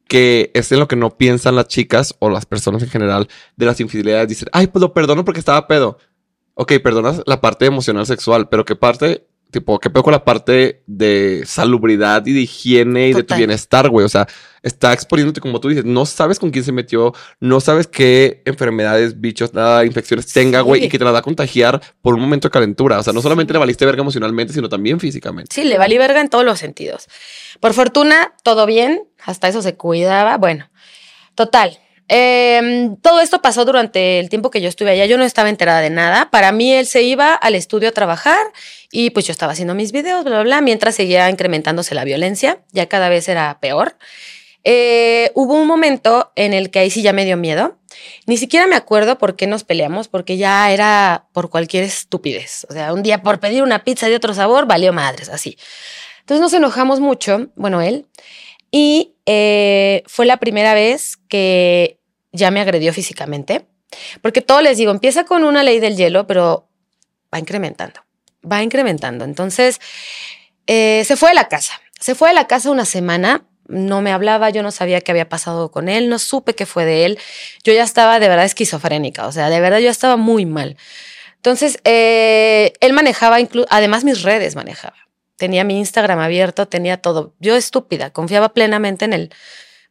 que es en lo que no piensan las chicas o las personas en general de las infidelidades. Dicen, ay, pues lo perdono porque estaba pedo. Ok, perdonas la parte emocional sexual, pero ¿qué parte tipo, ¿qué pedo con la parte de salubridad y de higiene y de tu bienestar, güey? O sea, está exponiéndote como tú dices, no sabes con quién se metió, no sabes qué enfermedades, bichos, nada, infecciones tenga, güey, y que te la da a contagiar por un momento de calentura. O sea, no solamente le valiste verga emocionalmente, sino también físicamente. Sí, le valí verga en todos los sentidos. Por fortuna, todo bien, hasta eso se cuidaba. Bueno, total. Em, todo esto pasó durante el tiempo que yo estuve allá. Yo no estaba enterada de nada. Para mí, él se iba al estudio a trabajar y pues yo estaba haciendo mis videos, bla, bla, mientras seguía incrementándose la violencia. Ya cada vez era peor. Eh, hubo un momento en el que ahí sí ya me dio miedo. Ni siquiera me acuerdo por qué nos peleamos, porque ya era por cualquier estupidez. O sea, un día por pedir una pizza de otro sabor, valió madres, así. Entonces nos enojamos mucho, bueno, él, y eh, fue la primera vez que ya me agredió físicamente. Porque todo les digo, empieza con una ley del hielo, pero va incrementando, va incrementando. Entonces, eh, se fue de la casa. Se fue de la casa una semana, no me hablaba, yo no sabía qué había pasado con él, no supe qué fue de él. Yo ya estaba de verdad esquizofrénica, o sea, de verdad yo estaba muy mal. Entonces, eh, él manejaba, además mis redes manejaba. Tenía mi Instagram abierto, tenía todo. Yo estúpida, confiaba plenamente en él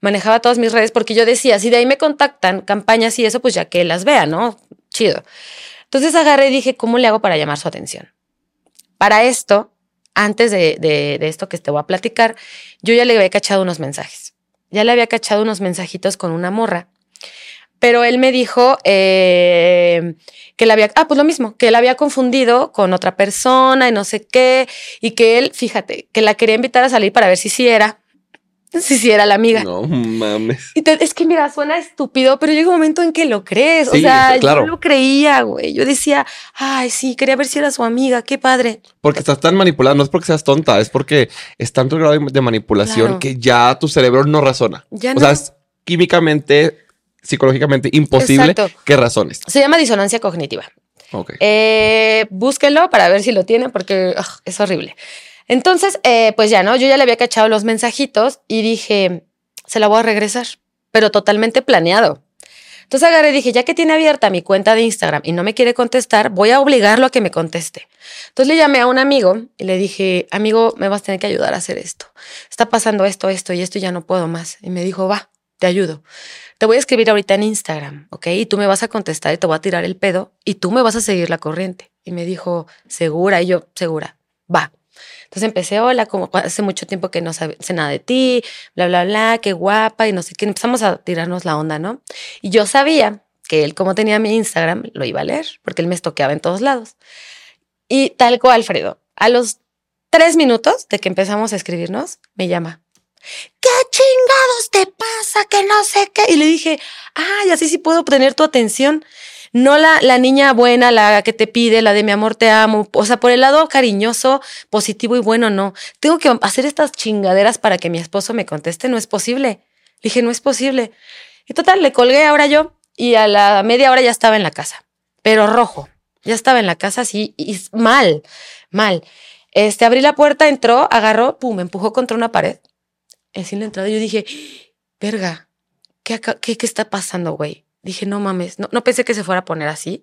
manejaba todas mis redes porque yo decía, si de ahí me contactan campañas y eso, pues ya que las vea, ¿no? Chido. Entonces agarré y dije, ¿cómo le hago para llamar su atención? Para esto, antes de, de, de esto que te voy a platicar, yo ya le había cachado unos mensajes. Ya le había cachado unos mensajitos con una morra pero él me dijo eh, que la había, ah, pues lo mismo, que él había confundido con otra persona y no sé qué, y que él, fíjate, que la quería invitar a salir para ver si sí era, si sí era la amiga. No mames. Y es que mira, suena estúpido, pero llega un momento en que lo crees. o sea, yo lo creía, güey. Yo decía, ay, sí, quería ver si era su amiga, qué padre. Porque estás tan manipulada, no es porque seas tonta, es porque es tanto el grado de manipulación que ya tu cerebro no razona. Ya o sea, es químicamente psicológicamente imposible. ¿Qué razones? Se llama disonancia cognitiva. Ok. Eh, búsquenlo para ver si lo tiene porque es horrible. Entonces, eh, pues ya, ¿no? Yo ya le había cachado los mensajitos y dije, se la voy a regresar, pero totalmente planeado. Entonces agarré y dije, ya que tiene abierta mi cuenta de Instagram y no me quiere contestar, voy a obligarlo a que me conteste. Entonces le llamé a un amigo y le dije, amigo, me vas a tener que ayudar a hacer esto. Está pasando esto, esto y esto y ya no puedo más. Y me dijo, va, te ayudo te voy a escribir ahorita en Instagram, ¿ok? Y tú me vas a contestar y te voy a tirar el pedo y tú me vas a seguir la corriente. Y me dijo, segura, y yo, segura, va. Entonces empecé, hola, como hace mucho tiempo que no sé nada de ti, bla, bla, bla, qué guapa y no sé qué. Empezamos a tirarnos la onda, ¿no? Y yo sabía que él, como tenía mi Instagram, lo iba a leer, porque él me estoqueaba en todos lados. Y tal cual, Alfredo, a los tres minutos de que empezamos a escribirnos, me llama. ¿Qué chingados te pasa? Que no sé qué. Y le dije, ay, así sí puedo obtener tu atención. No la, la niña buena, la que te pide, la de mi amor te amo. O sea, por el lado cariñoso, positivo y bueno, no. Tengo que hacer estas chingaderas para que mi esposo me conteste. No es posible. Le dije, no es posible. Y total, le colgué ahora yo y a la media hora ya estaba en la casa. Pero rojo. Ya estaba en la casa así y mal, mal. Este, abrí la puerta, entró, agarró, pum, me empujó contra una pared en la entrada, yo dije, verga, ¿qué, qué, qué está pasando, güey? Dije, no mames, no, no pensé que se fuera a poner así.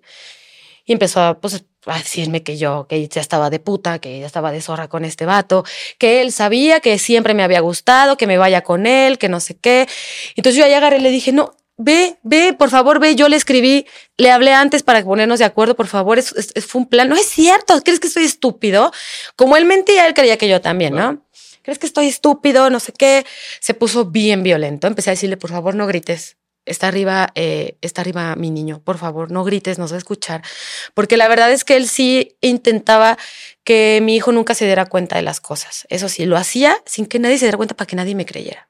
Y empezó a, pues, a decirme que yo, que ya estaba de puta, que ya estaba de zorra con este vato, que él sabía que siempre me había gustado, que me vaya con él, que no sé qué. Entonces yo ahí agarré y le dije, no, ve, ve, por favor, ve, yo le escribí, le hablé antes para ponernos de acuerdo, por favor, es, fue un plan. No es cierto, ¿crees que soy estúpido? Como él mentía, él creía que yo también, ¿no? ¿Crees que estoy estúpido? No sé qué. Se puso bien violento. Empecé a decirle, por favor, no grites. Está arriba, eh, está arriba mi niño. Por favor, no grites, no se va a escuchar. Porque la verdad es que él sí intentaba que mi hijo nunca se diera cuenta de las cosas. Eso sí, lo hacía sin que nadie se diera cuenta para que nadie me creyera.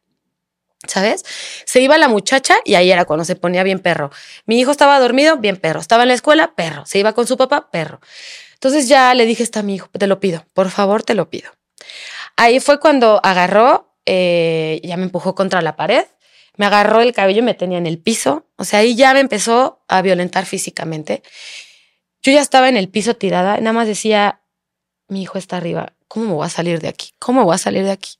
¿Sabes? Se iba la muchacha y ahí era cuando se ponía bien perro. Mi hijo estaba dormido, bien perro. Estaba en la escuela, perro. Se iba con su papá, perro. Entonces ya le dije, está mi hijo, te lo pido, por favor, te lo pido. Ahí fue cuando agarró, eh, ya me empujó contra la pared, me agarró el cabello y me tenía en el piso. O sea, ahí ya me empezó a violentar físicamente. Yo ya estaba en el piso tirada, nada más decía, mi hijo está arriba, ¿cómo me voy a salir de aquí? ¿Cómo voy a salir de aquí?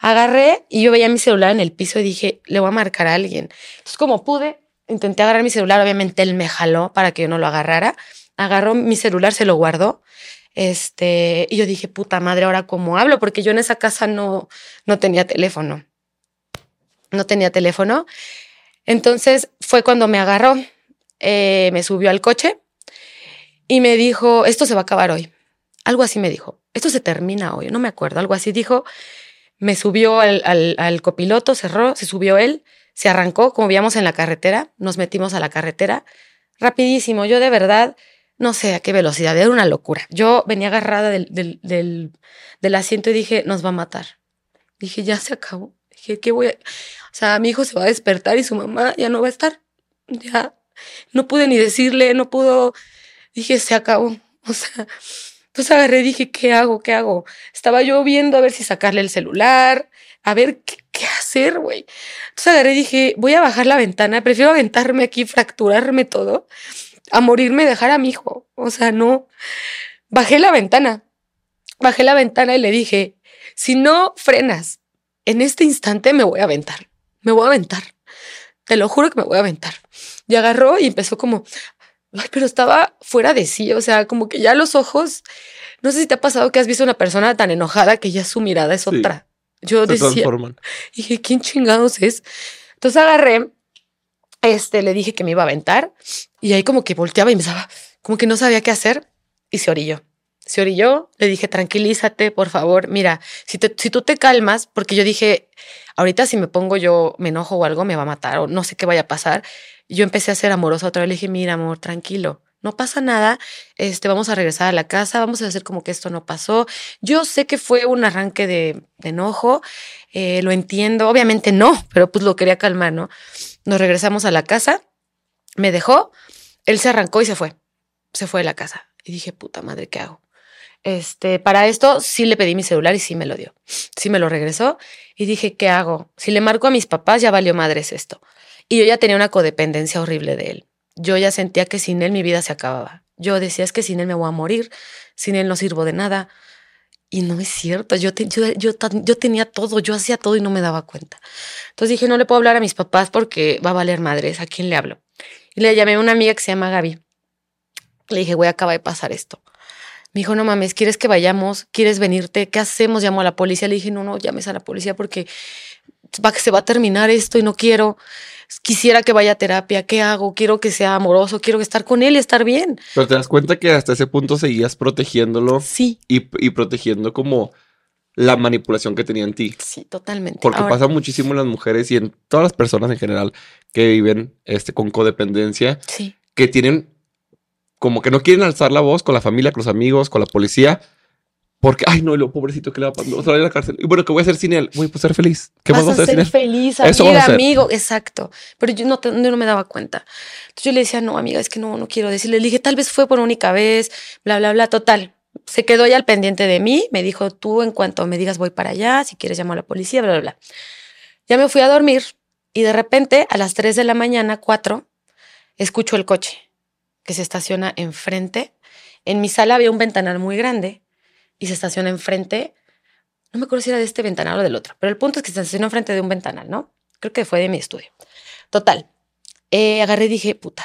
Agarré y yo veía mi celular en el piso y dije, le voy a marcar a alguien. Entonces, como pude, intenté agarrar mi celular, obviamente él me jaló para que yo no lo agarrara. Agarró mi celular, se lo guardó este, y yo dije, puta madre, ahora cómo hablo, porque yo en esa casa no, no tenía teléfono. No tenía teléfono. Entonces fue cuando me agarró, eh, me subió al coche y me dijo, esto se va a acabar hoy. Algo así me dijo, esto se termina hoy, no me acuerdo, algo así dijo. Me subió al, al, al copiloto, cerró, se subió él, se arrancó, como veíamos en la carretera, nos metimos a la carretera, rapidísimo. Yo de verdad no sé a qué velocidad, era una locura. Yo venía agarrada del, del, del, asiento y dije, nos va a matar. Dije, ya se acabó. Dije, ¿qué voy a...? O sea, mi hijo se va a despertar y su mamá ya no va a estar. Ya no pude ni decirle, no pudo. Dije, se acabó. O sea, entonces agarré y dije, ¿qué hago? ¿Qué hago? Estaba yo viendo a ver si sacarle el celular, a ver qué, qué hacer, güey. Entonces agarré y dije, voy a bajar la ventana, prefiero aventarme aquí, fracturarme todo a morirme y dejar a mi hijo. O sea, no. Bajé la ventana. Bajé la ventana y le dije, si no frenas, en este instante me voy a aventar. Me voy a aventar. Te lo juro que me voy a aventar. Y agarró y empezó como, ay, pero estaba fuera de sí. O sea, como que ya los ojos, no sé si te ha pasado que has visto una persona tan enojada que ya su mirada es otra. Yo decía, transforman. dije, ¿quién chingados es? Entonces agarré, este, le dije que me iba a aventar y ahí como que volteaba y me estaba, como que no sabía qué hacer y se orilló. Se orilló, le dije, tranquilízate, por favor. Mira, si, te, si tú te calmas, porque yo dije, ahorita si me pongo yo, me enojo o algo, me va a matar o no sé qué vaya a pasar. Yo empecé a ser amorosa otra vez. Le dije, mira, amor, tranquilo, no pasa nada. Este, vamos a regresar a la casa, vamos a hacer como que esto no pasó. Yo sé que fue un arranque de, de enojo, eh, lo entiendo. Obviamente no, pero pues lo quería calmar, ¿no? Nos regresamos a la casa, me dejó, él se arrancó y se fue. Se fue de la casa. Y dije, puta madre, ¿qué hago? Este, para esto sí le pedí mi celular y sí me lo dio. Sí me lo regresó y dije, ¿qué hago? Si le marco a mis papás, ya valió madres esto. Y yo ya tenía una codependencia horrible de él. Yo ya sentía que sin él mi vida se acababa. Yo decía, es que sin él me voy a morir, sin él no sirvo de nada. Y no es cierto, yo, yo, yo, yo tenía todo, yo hacía todo y no me daba cuenta. Entonces dije, no le puedo hablar a mis papás porque va a valer madres, ¿a quién le hablo? Y le llamé a una amiga que se llama Gaby. Le dije, güey, acaba de pasar esto. Me dijo, no mames, ¿quieres que vayamos? ¿Quieres venirte? ¿Qué hacemos? Llamo a la policía. Le dije, no, no, llames a la policía porque va, se va a terminar esto y no quiero. Quisiera que vaya a terapia. ¿Qué hago? Quiero que sea amoroso. Quiero estar con él y estar bien. Pero te das cuenta que hasta ese punto seguías protegiéndolo Sí, y, y protegiendo como la manipulación que tenía en ti. sí, totalmente. Porque Ahora- pasa muchísimo en las mujeres y en todas las personas en general que viven este, con codependencia, Sí, que tienen como que no quieren alzar la voz con la familia, con los amigos, con la policía, porque, ay, no, lo pobrecito que le va a pasar, a a la cárcel. Y bueno, ¿qué voy a hacer sin él? Voy pues ser feliz. ¿Qué vas vas a hacer sin él? feliz, Eso vas a amiga, hacer. amigo. Exacto. Pero yo no, te- no me daba cuenta. Entonces yo le decía, no, amiga, es que no, no quiero decirle. Le dije, tal vez fue por única vez, bla, bla, bla. Total. Se quedó ya al pendiente de mí. Me dijo, tú en cuanto me digas voy para allá, si quieres llamo a la policía, bla, bla, bla. Ya me fui a dormir y de repente a las 3 de la mañana, 4, escucho el coche que se estaciona enfrente. En mi sala había un ventanal muy grande y se estaciona enfrente. No me acuerdo si era de este ventanal o del otro, pero el punto es que se estacionó enfrente de un ventanal, ¿no? Creo que fue de mi estudio. Total. Eh, agarré y dije, puta,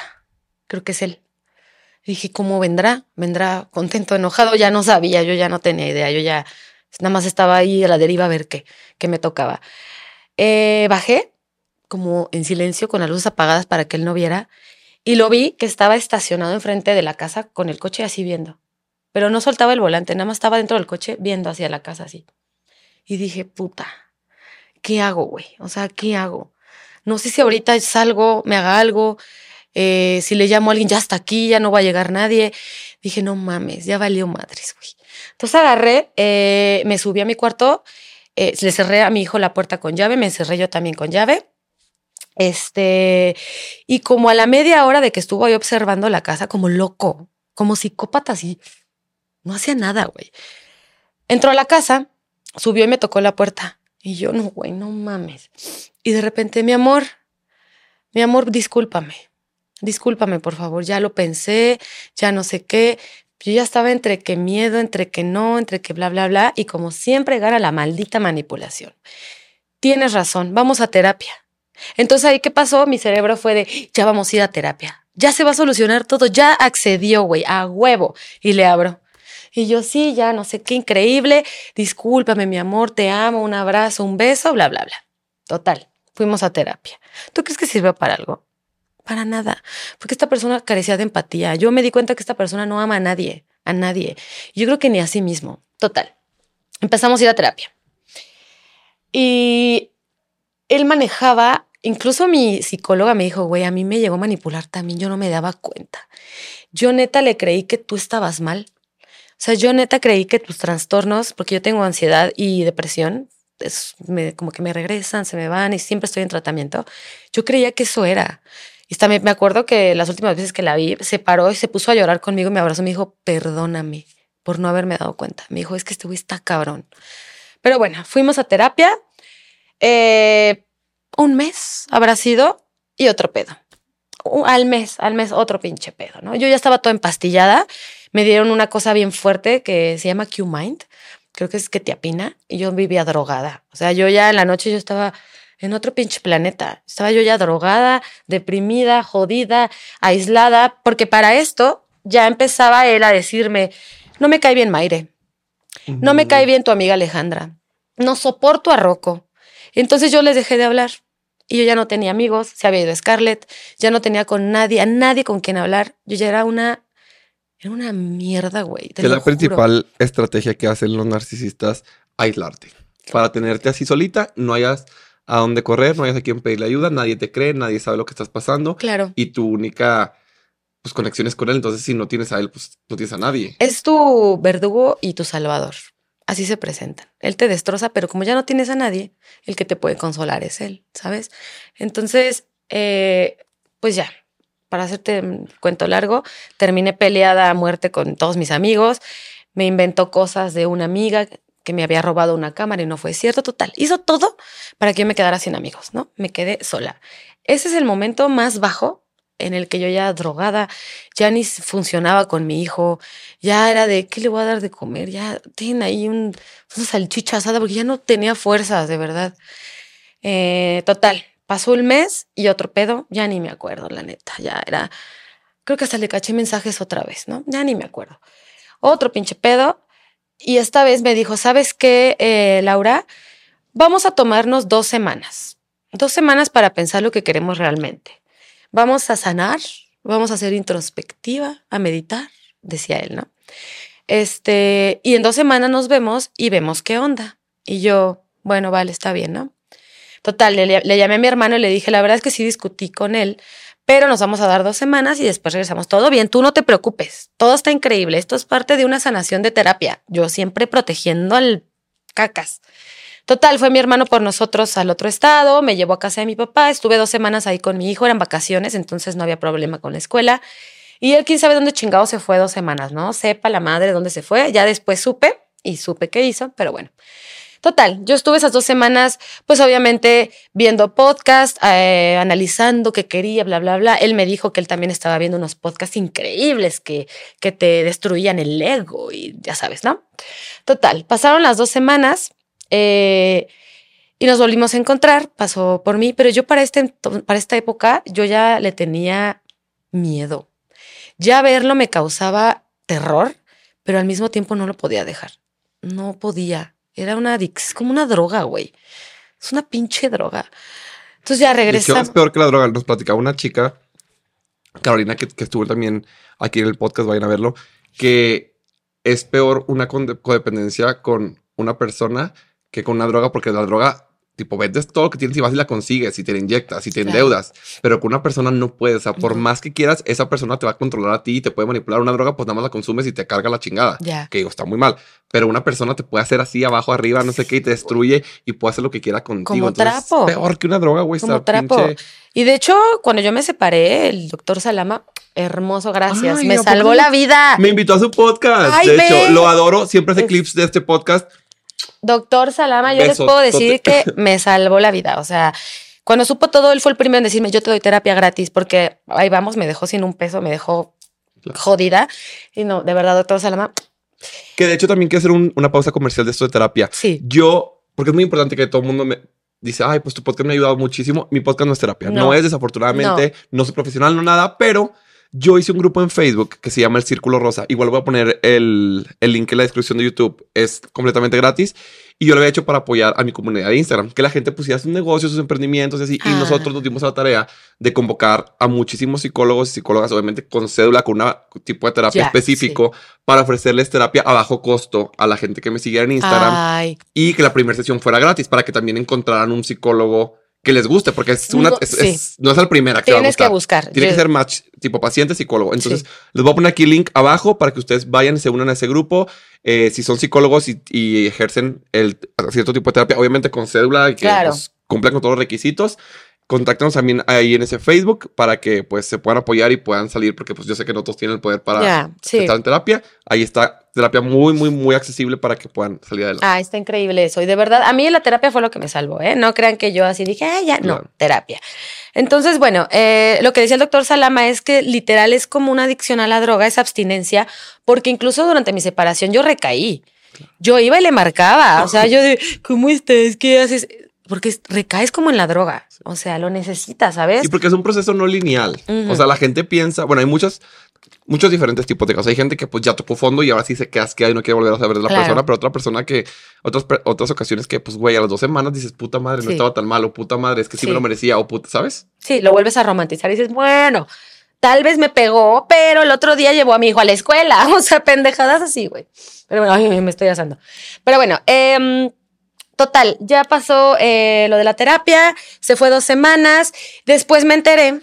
creo que es él. Y dije, ¿cómo vendrá? ¿Vendrá contento, enojado? Ya no sabía, yo ya no tenía idea, yo ya nada más estaba ahí a la deriva a ver qué, qué me tocaba. Eh, bajé como en silencio con las luces apagadas para que él no viera y lo vi que estaba estacionado enfrente de la casa con el coche así viendo. Pero no soltaba el volante, nada más estaba dentro del coche viendo hacia la casa así. Y dije, puta, ¿qué hago, güey? O sea, ¿qué hago? No sé si ahorita salgo, me haga algo, eh, si le llamo a alguien, ya está aquí, ya no va a llegar nadie. Dije, no mames, ya valió madres, güey. Entonces agarré, eh, me subí a mi cuarto, eh, le cerré a mi hijo la puerta con llave, me encerré yo también con llave. Este, y como a la media hora de que estuvo ahí observando la casa, como loco, como psicópata, así, no hacía nada, güey. Entró a la casa, subió y me tocó la puerta. Y yo, no, güey, no mames. Y de repente, mi amor, mi amor, discúlpame. Discúlpame, por favor. Ya lo pensé, ya no sé qué. Yo ya estaba entre que miedo, entre que no, entre que bla, bla, bla. Y como siempre, gana la maldita manipulación. Tienes razón, vamos a terapia. Entonces ahí, ¿qué pasó? Mi cerebro fue de, ya vamos a ir a terapia. Ya se va a solucionar todo. Ya accedió, güey, a huevo. Y le abro. Y yo, sí, ya no sé qué increíble. Discúlpame, mi amor, te amo, un abrazo, un beso, bla, bla, bla. Total, fuimos a terapia. ¿Tú crees que sirvió para algo? Para nada. Porque esta persona carecía de empatía. Yo me di cuenta que esta persona no ama a nadie, a nadie. Yo creo que ni a sí mismo. Total. Empezamos a ir a terapia. Y él manejaba, incluso mi psicóloga me dijo, güey, a mí me llegó a manipular también, yo no me daba cuenta. Yo neta le creí que tú estabas mal. O sea, yo neta creí que tus trastornos, porque yo tengo ansiedad y depresión, es, como que me regresan, se me van y siempre estoy en tratamiento. Yo creía que eso era. Y también me acuerdo que las últimas veces que la vi, se paró y se puso a llorar conmigo, me abrazó y me dijo, perdóname por no haberme dado cuenta. Me dijo, es que este güey está cabrón. Pero bueno, fuimos a terapia. Eh, un mes habrá sido y otro pedo. Al mes, al mes otro pinche pedo, ¿no? Yo ya estaba toda empastillada. Me dieron una cosa bien fuerte que se llama Q-Mind. Creo que es que te apina. Y yo vivía drogada. O sea, yo ya en la noche yo estaba en otro pinche planeta. Estaba yo ya drogada, deprimida, jodida, aislada, porque para esto ya empezaba él a decirme, no me cae bien Maire, no me cae bien tu amiga Alejandra, no soporto a Rocco. Entonces yo les dejé de hablar. Y yo ya no tenía amigos, se había ido Scarlett, ya no tenía con nadie, a nadie con quien hablar. Yo ya era una era una mierda, güey. Que la principal estrategia que hacen los narcisistas, aislarte. Para tenerte así solita, no hayas a dónde correr, no hayas a quien pedirle ayuda, nadie te cree, nadie sabe lo que estás pasando. Claro. Y tu única pues, conexión es con él. Entonces, si no tienes a él, pues no tienes a nadie. Es tu verdugo y tu salvador. Así se presentan. Él te destroza, pero como ya no tienes a nadie, el que te puede consolar es él, ¿sabes? Entonces, eh, pues ya, para hacerte un cuento largo, terminé peleada a muerte con todos mis amigos. Me inventó cosas de una amiga que me había robado una cámara y no fue cierto. Total, hizo todo para que yo me quedara sin amigos, ¿no? Me quedé sola. Ese es el momento más bajo en el que yo ya drogada, ya ni funcionaba con mi hijo, ya era de, ¿qué le voy a dar de comer? Ya tiene ahí un, una salchicha asada porque ya no tenía fuerzas, de verdad. Eh, total, Pasó el mes y otro pedo, ya ni me acuerdo, la neta, ya era, creo que hasta le caché mensajes otra vez, ¿no? Ya ni me acuerdo. Otro pinche pedo. Y esta vez me dijo, ¿sabes qué, eh, Laura? Vamos a tomarnos dos semanas. Dos semanas para pensar lo que queremos realmente. Vamos a sanar, vamos a hacer introspectiva, a meditar, decía él, ¿no? Este, y en dos semanas nos vemos y vemos qué onda. Y yo, bueno, vale, está bien, ¿no? Total, le, llamé a mi hermano y le dije, la verdad es que sí discutí con él, pero nos vamos a dar dos semanas y después regresamos. Todo bien, tú no te preocupes, todo está increíble. Esto es parte de una sanación de terapia. Yo siempre protegiendo al cacas. Total, fue mi hermano por nosotros al otro estado, me llevó a casa de mi papá, estuve dos semanas ahí con mi hijo, eran vacaciones, entonces no había problema con la escuela. Y él, quién sabe dónde chingado se fue dos semanas, ¿no? Sepa la madre dónde se fue. Ya después supe y supe qué hizo, pero bueno. Total, yo estuve esas dos semanas, pues obviamente viendo podcast, eh, analizando qué quería, bla, bla, bla. Él me dijo que él también estaba viendo unos podcasts increíbles que, que te destruían el ego y ya sabes, ¿no? Total, pasaron las dos semanas eh, y nos volvimos a encontrar, pasó por mí, pero yo para, este, para esta época yo ya le tenía miedo. Ya verlo me causaba terror, pero al mismo tiempo no lo podía dejar. No podía. Era una adicción, es como una droga, güey. Es una pinche droga. Entonces ya regresa. Es peor que la droga. Nos platicaba una chica, Carolina, que, que, estuvo también aquí en el podcast, vayan a verlo, que es peor una codependencia con una persona que con una droga, porque la droga tipo, vendes todo lo que tienes y vas y la consigues y te la inyectas y te endeudas. Pero con una persona no puedes. O sea, por más que quieras, esa persona te va a controlar a ti y te puede manipular. Una droga, pues nada más la consumes y te carga la chingada. Que digo, está muy mal. Pero una persona te puede hacer así, abajo, arriba, no sé qué, y te destruye y puede hacer lo que quiera contigo. Como trapo. peor que una droga, güey. Como trapo. Y de hecho, cuando yo me separé, el doctor Salama, hermoso, gracias. me salvó la vida. Me invitó a su podcast. de hecho, lo adoro. Siempre hace clips de este podcast Doctor Salama, yo les puedo decir que me salvó la vida. O sea, cuando supo todo, él fue el primero en decirme, yo te doy terapia gratis, porque ahí vamos, me dejó sin un peso, me dejó jodida. Y no, de verdad, doctor Salama. Que de hecho también quiero hacer una pausa comercial de esto de terapia. Sí. Yo, porque es muy importante que todo el mundo me dice, ay, pues tu podcast me ha ayudado muchísimo. Mi podcast no es terapia. No, es, desafortunadamente, no. no soy profesional, no nada, pero yo hice un grupo en Facebook que se llama El Círculo Rosa. Igual voy a poner el, el, link en la descripción de YouTube. Es completamente gratis. Y yo lo había hecho para apoyar a mi comunidad de Instagram. Que la gente pusiera sus negocios, sus emprendimientos y así. Y ah. nosotros nos dimos la tarea de convocar a muchísimos psicólogos y psicólogas, obviamente con cédula, con un tipo de terapia específico, para ofrecerles terapia a bajo costo a la gente que me siguiera en Instagram. Y que la primera sesión fuera gratis para que también encontraran un psicólogo que les guste, porque es una, no es la primera que Tienes va a que buscar. Tiene que ser match, tipo paciente, psicólogo. Entonces, les voy a poner aquí el link abajo para que ustedes vayan y se unan a ese grupo. Eh, si son psicólogos y, ejercen el cierto tipo de terapia, obviamente con cédula y que pues, cumplan con todos los requisitos contáctanos también ahí en ese Facebook para que pues se puedan apoyar y puedan salir porque pues yo sé que no todos tienen el poder para estar en terapia. Ahí está terapia muy, muy, muy accesible para que puedan salir adelante. Ah, está increíble eso. Y de verdad, a mí la terapia fue lo que me salvó, ¿eh? No crean que yo así dije, ah, ya, no, terapia. Entonces, bueno, eh, lo que decía el doctor Salama es que literal es como una adicción a la droga, esa abstinencia, porque incluso durante mi separación yo recaí. Yo iba y le marcaba, o sea, yo de, ¿cómo estás? ¿Qué haces? Porque recaes como en la droga. O sea, lo necesitas, ¿sabes? Y porque es un proceso no lineal. O sea, la gente piensa, bueno, hay muchas muchos diferentes tipos de casos. Hay gente que pues ya tocó fondo y ahora sí se queda y no quiere volver a saber de la Claro. persona, pero otra persona que, otras, otras ocasiones que pues güey, a las dos semanas dices, puta madre, no Sí. estaba tan mal, o puta madre, es que sí, Sí. me lo merecía, o puta, ¿sabes? Sí, lo vuelves a romantizar y dices, bueno, tal vez me pegó, pero el otro día llevó a mi hijo a la escuela. O sea, pendejadas así, güey. Pero bueno, ay, me estoy asando. Pero bueno, em, total, ya pasó eh, lo de la terapia, se fue dos semanas. Después me enteré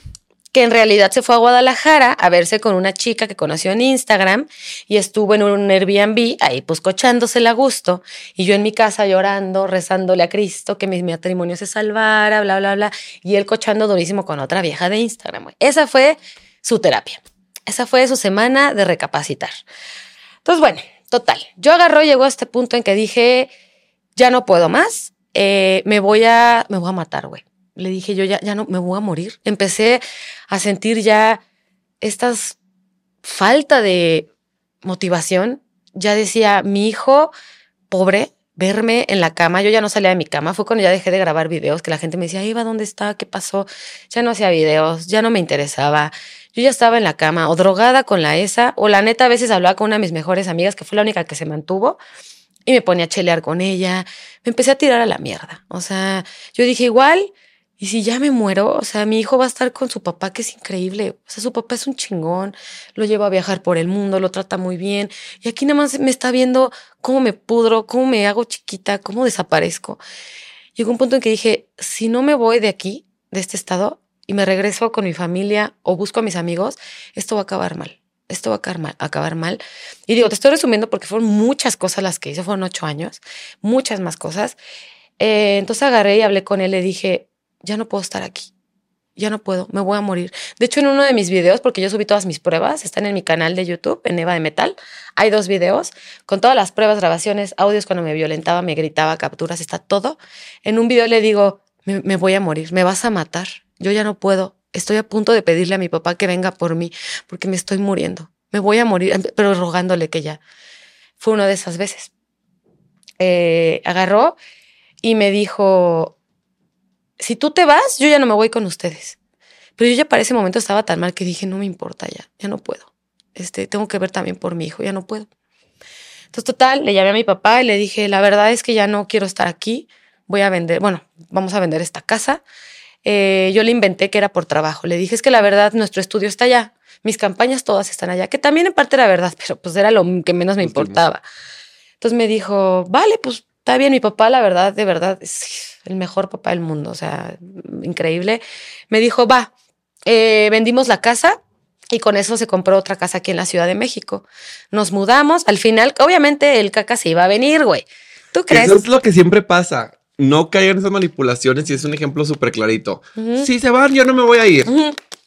que en realidad se fue a Guadalajara a verse con una chica que conoció en Instagram y estuvo en un Airbnb ahí pues cochándosela a gusto y yo en mi casa llorando, rezándole a Cristo que mi matrimonio se salvara, bla, bla, bla, y él cochando durísimo con otra vieja de Instagram. Esa fue su terapia. Esa fue su semana de recapacitar. Entonces, bueno, total. Yo agarró, llegó a este punto en que dije, ya no puedo más, eh, me voy a, me voy a matar, güey. Le dije yo, ya, ya no, me voy a morir. Empecé a sentir ya estas falta de motivación. Ya decía, mi hijo, pobre, verme en la cama. Yo ya no salía de mi cama. Fue cuando ya dejé de grabar videos, que la gente me decía, Eva, ¿dónde está? ¿Qué pasó? Ya no hacía videos, ya no me interesaba. Yo ya estaba en la cama, o drogada con la ESA, o la neta a veces hablaba con una de mis mejores amigas, que fue la única que se mantuvo, y me ponía a chelear con ella. Me empecé a tirar a la mierda. O sea, yo dije, igual, y si ya me muero, o sea, mi hijo va a estar con su papá, que es increíble. O sea, su papá es un chingón, lo lleva a viajar por el mundo, lo trata muy bien. Y aquí nada más me está viendo cómo me pudro, cómo me hago chiquita, cómo desaparezco. Llegó un punto en que dije, si no me voy de aquí, de este estado, y me regreso con mi familia o busco a mis amigos, esto va a acabar mal. Esto va a acabar mal, acabar mal. Y digo, te estoy resumiendo porque fueron muchas cosas las que hice, fueron ocho años, muchas más cosas. Eh, entonces agarré y hablé con él, le dije, ya no puedo estar aquí, ya no puedo, me voy a morir. De hecho, en uno de mis videos, porque yo subí todas mis pruebas, están en mi canal de YouTube, en Eva de Metal, hay dos videos con todas las pruebas, grabaciones, audios cuando me violentaba, me gritaba, capturas, está todo. En un video le digo, me, me voy a morir, me vas a matar, yo ya no puedo, estoy a punto de pedirle a mi papá que venga por mí, porque me estoy muriendo, me voy a morir, pero rogándole que ya. Fue una de esas veces. Eh, agarró y me dijo, si tú te vas, yo ya no me voy con ustedes. Pero yo ya para ese momento estaba tan mal que dije, no me importa ya, ya no puedo. Este, tengo que ver también por mi hijo, ya no puedo. Entonces, total, le llamé a mi papá y le dije, la verdad es que ya no quiero estar aquí, voy a vender, bueno, vamos a vender esta casa. Eh, yo le inventé que era por trabajo. Le dije, es que la verdad, nuestro estudio está allá, mis campañas todas están allá, que también en parte era verdad, pero pues era lo que menos me importaba. Entonces me dijo, vale, pues está bien, mi papá, la verdad, de verdad, es el mejor papá del mundo, o sea, increíble. Me dijo, va, eh, vendimos la casa y con eso se compró otra casa aquí en la Ciudad de México. Nos mudamos, al final, obviamente el caca se iba a venir, güey. ¿Tú crees? Eso es lo que siempre pasa. No caigan en esas manipulaciones y es un ejemplo súper clarito. Si se van, yo no me voy a ir.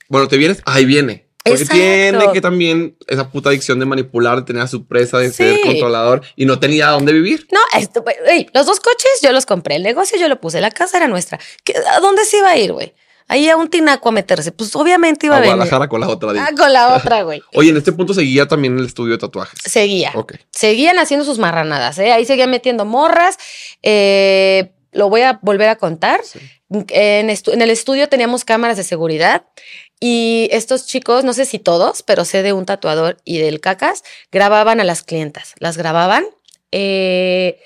Bueno, te vienes, ahí viene. Porque Exacto. tiene que también esa puta adicción de manipular, de tener a su presa, de ser controlador y no tenía dónde vivir. No, esto, ey, los dos coches yo los compré, el negocio yo lo puse, la casa era nuestra. ¿Qué- ¿A dónde se iba a ir, güey? Ahí a un tinaco a meterse. Pues obviamente iba A a venir. Guadalajara con la otra. Ah, con la otra, güey. Oye, en este punto seguía también el estudio de tatuajes. Seguía. Ok. Seguían haciendo sus marranadas, ¿eh? Ahí seguían metiendo morras. Eh, lo voy a volver a contar. En, el estudio teníamos cámaras de seguridad y estos chicos, no sé si todos, pero sé de un tatuador y del cacas, grababan a las clientas. Las grababan. eh,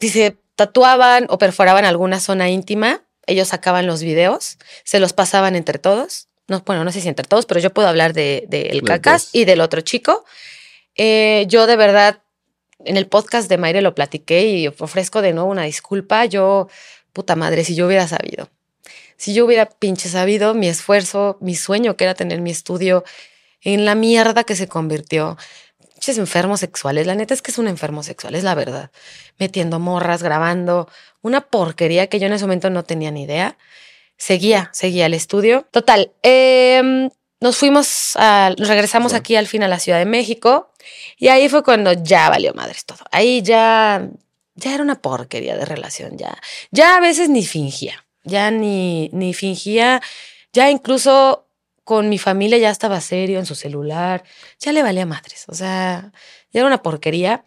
si se tatuaban o perforaban alguna zona íntima, ellos sacaban los videos, se los pasaban entre todos. No, bueno, no sé si entre todos, pero yo puedo hablar de, de el cacas y del otro chico. Eh, yo de verdad, en el podcast de Mayre lo platiqué y ofrezco de nuevo una disculpa. Yo, puta madre, si yo hubiera sabido, si yo hubiera pinche sabido mi esfuerzo, mi sueño que era tener mi estudio en la mierda que se convirtió. Pinches enfermos sexuales, la neta es que es un enfermo sexual, es la verdad. Metiendo morras, grabando, una porquería que yo en ese momento no tenía ni idea. Seguía, seguía el estudio. Total, em, nos fuimos, a, regresamos Sí. aquí al fin a la Ciudad de México y ahí fue cuando ya valió madres todo. Ahí ya, ya era una porquería de relación, ya, ya a veces ni fingía, ya ni, ni fingía, ya incluso con mi familia ya estaba serio en su celular, ya le valía madres, o sea, ya era una porquería.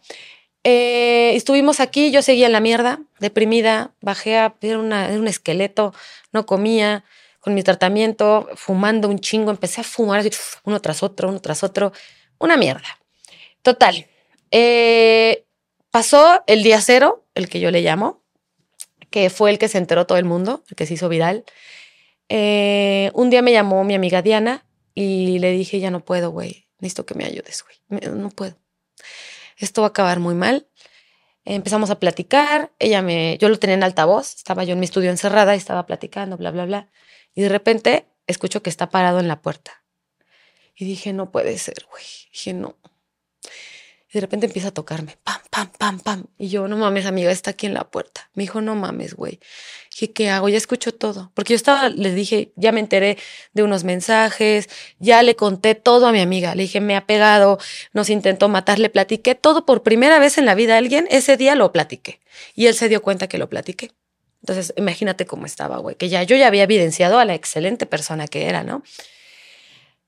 Eh, estuvimos aquí, yo seguía en la mierda, deprimida, bajé a, era, una- era un esqueleto, no comía, con mi tratamiento, fumando un chingo, empecé a fumar así, uno tras otro, uno tras otro, una mierda. Total. Eh, pasó el día cero, el que yo le llamo, que fue el que se enteró todo el mundo, el que se hizo viral. Eh, un día me llamó mi amiga Diana y le dije, ya no puedo, güey, necesito que me ayudes, güey, no puedo. Esto va a acabar muy mal. Empezamos a platicar, ella me, yo lo tenía en altavoz, estaba yo en mi estudio encerrada y estaba platicando, bla, bla, bla. Y de repente escucho que está parado en la puerta. Y dije, no puede ser, güey. Dije, no. Y de repente empieza a tocarme, pam, pam, pam, pam. Y yo, no mames, amiga, está aquí en la puerta. Me dijo, no mames, güey. Dije, ¿qué hago? Ya escucho todo. Porque yo estaba, le dije, ya me enteré de unos mensajes, ya le conté todo a mi amiga. Le dije, me ha pegado, nos intentó matar, le platiqué todo por primera vez en la vida a alguien. Ese día lo platiqué. Y él se dio cuenta que lo platiqué. Entonces, imagínate cómo estaba, güey, que ya yo ya había evidenciado a la excelente persona que era, ¿no?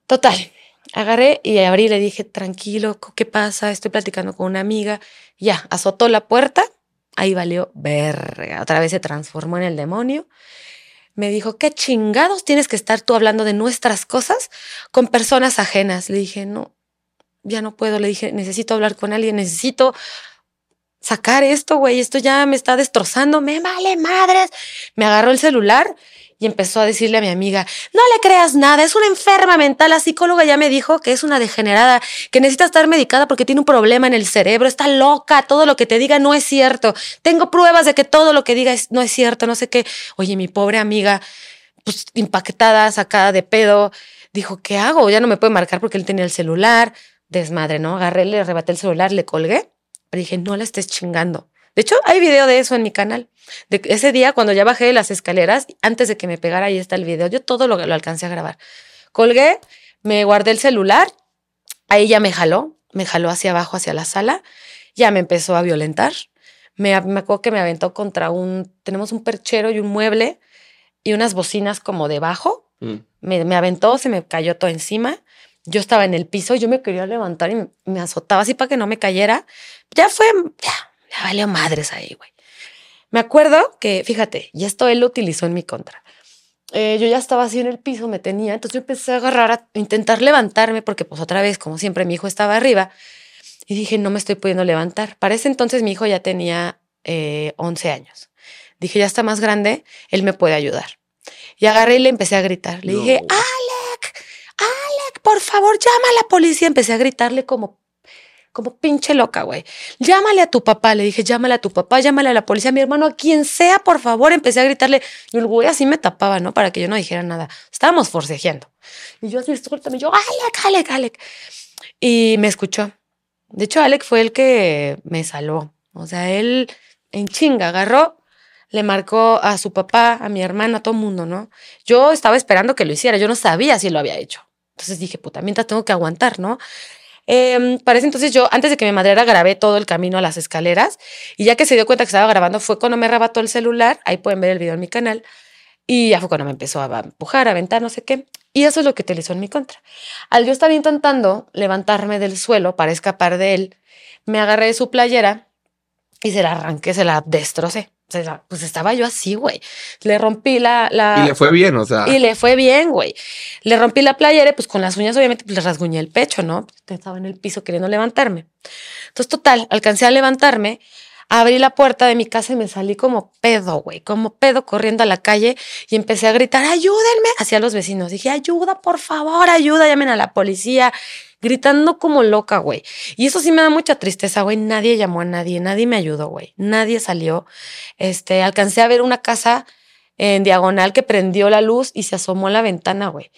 Total, agarré y abrí y le dije, tranquilo, ¿qué pasa? Estoy platicando con una amiga. Ya, azotó la puerta, ahí valió verga. Otra vez se transformó en el demonio. Me dijo, ¿qué chingados tienes que estar tú hablando de nuestras cosas con personas ajenas? Le dije, no, ya no puedo. Le dije, necesito hablar con alguien, necesito sacar esto, güey, esto ya me está destrozando, me vale madres. Me agarró el celular y empezó a decirle a mi amiga, no le creas nada, es una enferma mental, la psicóloga ya me dijo que es una degenerada, que necesita estar medicada porque tiene un problema en el cerebro, está loca, todo lo que te diga no es cierto, tengo pruebas de que todo lo que diga no es cierto, no sé qué. Oye, mi pobre amiga, pues impactada, sacada de pedo, dijo, ¿qué hago? Ya no me puede marcar porque él tenía el celular, desmadre, ¿no? Agarré, le arrebaté el celular, le colgué, le dije, no la estés chingando. De hecho, hay video de eso en mi canal. De ese día, cuando ya bajé las escaleras, antes de que me pegara, ahí está el video. Yo todo lo, lo alcancé a grabar. Colgué, me guardé el celular, ahí ya me jaló, me jaló hacia abajo, hacia la sala, ya me empezó a violentar. Me, me acuerdo que me aventó contra un, tenemos un perchero y un mueble y unas bocinas como debajo. Mm. Me, me aventó, se me cayó todo encima. Yo estaba en el piso, yo me quería levantar y me azotaba así para que no me cayera. Ya fue, ya, ya valió madres ahí, güey. Me acuerdo que, fíjate, y esto él lo utilizó en mi contra. Eh, yo ya estaba así en el piso, me tenía, entonces yo empecé a agarrar, a intentar levantarme, porque pues otra vez, como siempre, mi hijo estaba arriba, y dije, no me estoy pudiendo levantar. Para ese entonces mi hijo ya tenía eh, 11 años. Dije, ya está más grande, él me puede ayudar. Y agarré y le empecé a gritar. Le dije, Alec, Alec, por favor, llama a la policía. Empecé a gritarle como como pinche loca, güey. Llámale a tu papá, le dije, llámale a tu papá, llámale a la policía, a mi hermano, a quien sea, por favor. Empecé a gritarle y el güey así me tapaba, ¿no? Para que yo no dijera nada. Estábamos forcejeando. Y yo así, también yo, Alec, Alec, Alec. Y me escuchó. De hecho, Alec fue el que me salvó. O sea, él en chinga agarró, le marcó a su papá, a mi hermana, a todo mundo, ¿no? Yo estaba esperando que lo hiciera, yo no sabía si lo había hecho. Entonces dije, puta, mientras tengo que aguantar, ¿no? Eh, parece entonces yo, antes de que me madreara, grabé todo el camino a las escaleras y ya que se dio cuenta que estaba grabando fue cuando me arrebató el celular, ahí pueden ver el video en mi canal, y ya fue cuando me empezó a empujar, a aventar, no sé qué. Y eso es lo que utilizó en mi contra. Al yo estar intentando levantarme del suelo para escapar de él, me agarré de su playera y se la arranqué, se la destrocé pues estaba yo así, güey. Le rompí la, la, Y le fue bien, o sea. Y le fue bien, güey. Le rompí la playera pues con las uñas obviamente pues, le rasguñé el pecho, ¿no? Estaba en el piso queriendo levantarme. Entonces, total, alcancé a levantarme, abrí la puerta de mi casa y me salí como pedo, güey, como pedo corriendo a la calle y empecé a gritar, ayúdenme, hacia los vecinos. Dije, ayuda, por favor, ayuda, llamen a la policía gritando como loca, güey. Y eso sí me da mucha tristeza, güey. Nadie llamó a nadie, nadie me ayudó, güey. Nadie salió. Este, alcancé a ver una casa en diagonal que prendió la luz y se asomó a la ventana, güey.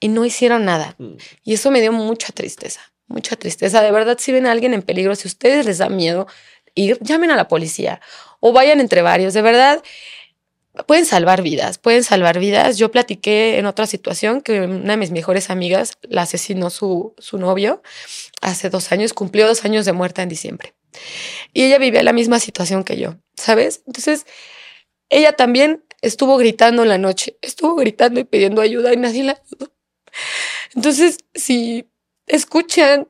Y no hicieron nada. Mm. Y eso me dio mucha tristeza, mucha tristeza. De verdad, si ven a alguien en peligro, si a ustedes les da miedo ir, llamen a la policía o vayan entre varios. De verdad, pueden salvar vidas, pueden salvar vidas. Yo platiqué en otra situación que una de mis mejores amigas la asesinó su, su novio hace dos años, cumplió dos años de muerta en diciembre. Y ella vivía la misma situación que yo, ¿sabes? Entonces, ella también estuvo gritando en la noche, estuvo gritando y pidiendo ayuda y nadie la ayudó. Entonces, si escuchan,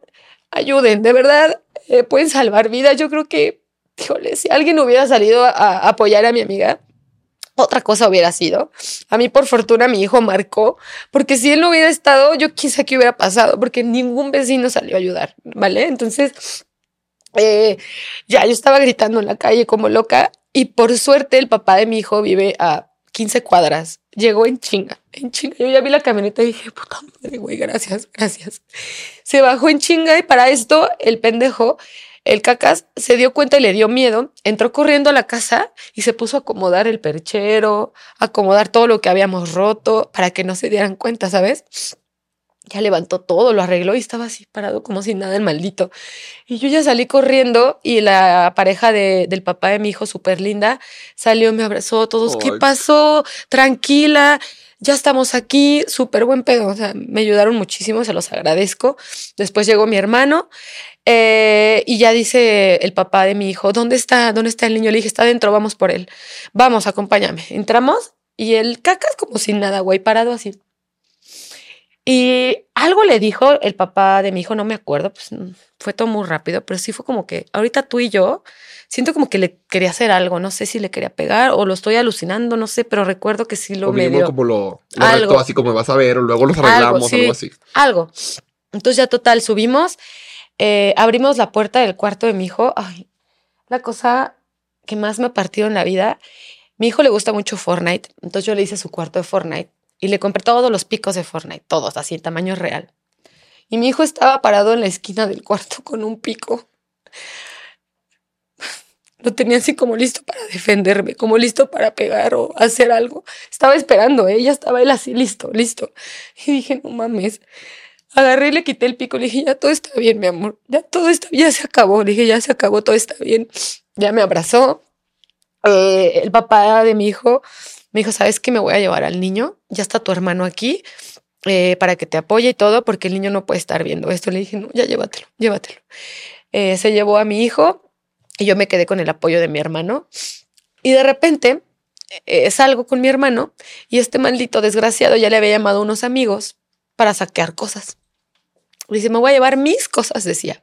ayuden, de verdad, eh, pueden salvar vidas. Yo creo que, híjole, si alguien hubiera salido a apoyar a mi amiga, otra cosa hubiera sido. A mí, por fortuna, mi hijo marcó, porque si él no hubiera estado, yo quizá qué hubiera pasado, porque ningún vecino salió a ayudar, ¿vale? Entonces, eh, ya yo estaba gritando en la calle como loca y por suerte el papá de mi hijo vive a 15 cuadras. Llegó en chinga, en chinga. Yo ya vi la camioneta y dije, puta madre, güey, gracias, gracias. Se bajó en chinga y para esto el pendejo el cacas se dio cuenta y le dio miedo, entró corriendo a la casa y se puso a acomodar el perchero, acomodar todo lo que habíamos roto para que no se dieran cuenta, ¿sabes? Ya levantó todo, lo arregló y estaba así parado como si nada el maldito. Y yo ya salí corriendo y la pareja de, del papá de mi hijo, súper linda, salió, me abrazó todos. ¿Qué pasó? Tranquila ya estamos aquí, súper buen pedo. O sea, me ayudaron muchísimo, se los agradezco. Después llegó mi hermano eh, y ya dice el papá de mi hijo, ¿dónde está? ¿Dónde está el niño? Le dije, está adentro, vamos por él. Vamos, acompáñame. Entramos y el caca es como sin nada, güey, parado así. Y algo le dijo el papá de mi hijo, no me acuerdo, pues fue todo muy rápido, pero sí fue como que ahorita tú y yo siento como que le quería hacer algo, no sé si le quería pegar o lo estoy alucinando, no sé, pero recuerdo que sí lo me dio como lo, lo algo. así como vas a ver, o luego los arreglamos, algo, algo así. Algo. Entonces ya total subimos, eh, abrimos la puerta del cuarto de mi hijo. Ay, la cosa que más me ha partido en la vida. Mi hijo le gusta mucho Fortnite, entonces yo le hice su cuarto de Fortnite y le compré todos los picos de Fortnite, todos así, en tamaño real. Y mi hijo estaba parado en la esquina del cuarto con un pico. Lo tenía así como listo para defenderme, como listo para pegar o hacer algo. Estaba esperando, ella ¿eh? estaba él así, listo, listo. Y dije, no mames. Agarré le quité el pico. Le dije, ya todo está bien, mi amor. Ya todo está, ya se acabó. Le dije, ya se acabó, todo está bien. Ya me abrazó. Eh, el papá de mi hijo me dijo, ¿sabes qué? Me voy a llevar al niño, ya está tu hermano aquí eh, para que te apoye y todo, porque el niño no puede estar viendo esto. Le dije, no, ya llévatelo, llévatelo. Se llevó a mi hijo y yo me quedé con el apoyo de mi hermano. Y de repente eh, salgo con mi hermano y este maldito desgraciado ya le había llamado a unos amigos para saquear cosas. Dice, me voy a llevar mis cosas, decía.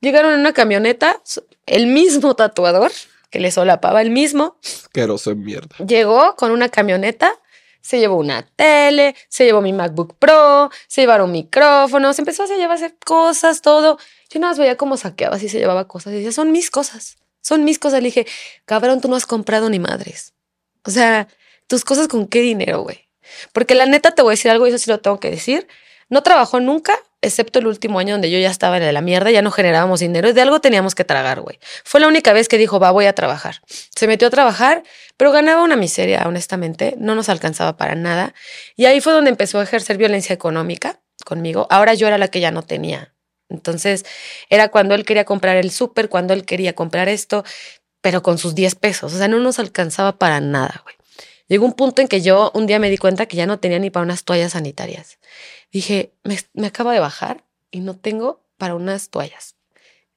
Llegaron en una camioneta, el mismo tatuador, que le solapaba el mismo. Queroso en mierda. Llegó con una camioneta, se llevó una tele, se llevó mi MacBook Pro, se llevaron micrófonos, empezó a llevarse cosas, todo. Yo nada más veía cómo saqueaba, así se llevaba cosas. Y decía, son mis cosas, son mis cosas. Le dije, cabrón, tú no has comprado ni madres. O sea, tus cosas con qué dinero, güey. Porque la neta te voy a decir algo, y eso sí lo tengo que decir. No trabajó nunca excepto el último año donde yo ya estaba de la mierda, ya no generábamos dinero de algo teníamos que tragar, güey. Fue la única vez que dijo, va, voy a trabajar. Se metió a trabajar, pero ganaba una miseria, honestamente, no nos alcanzaba para nada. Y ahí fue donde empezó a ejercer violencia económica conmigo. Ahora yo era la que ya no tenía. Entonces, era cuando él quería comprar el súper, cuando él quería comprar esto, pero con sus 10 pesos. O sea, no nos alcanzaba para nada, güey. Llegó un punto en que yo un día me di cuenta que ya no tenía ni para unas toallas sanitarias dije, me, me acaba de bajar y no tengo para unas toallas.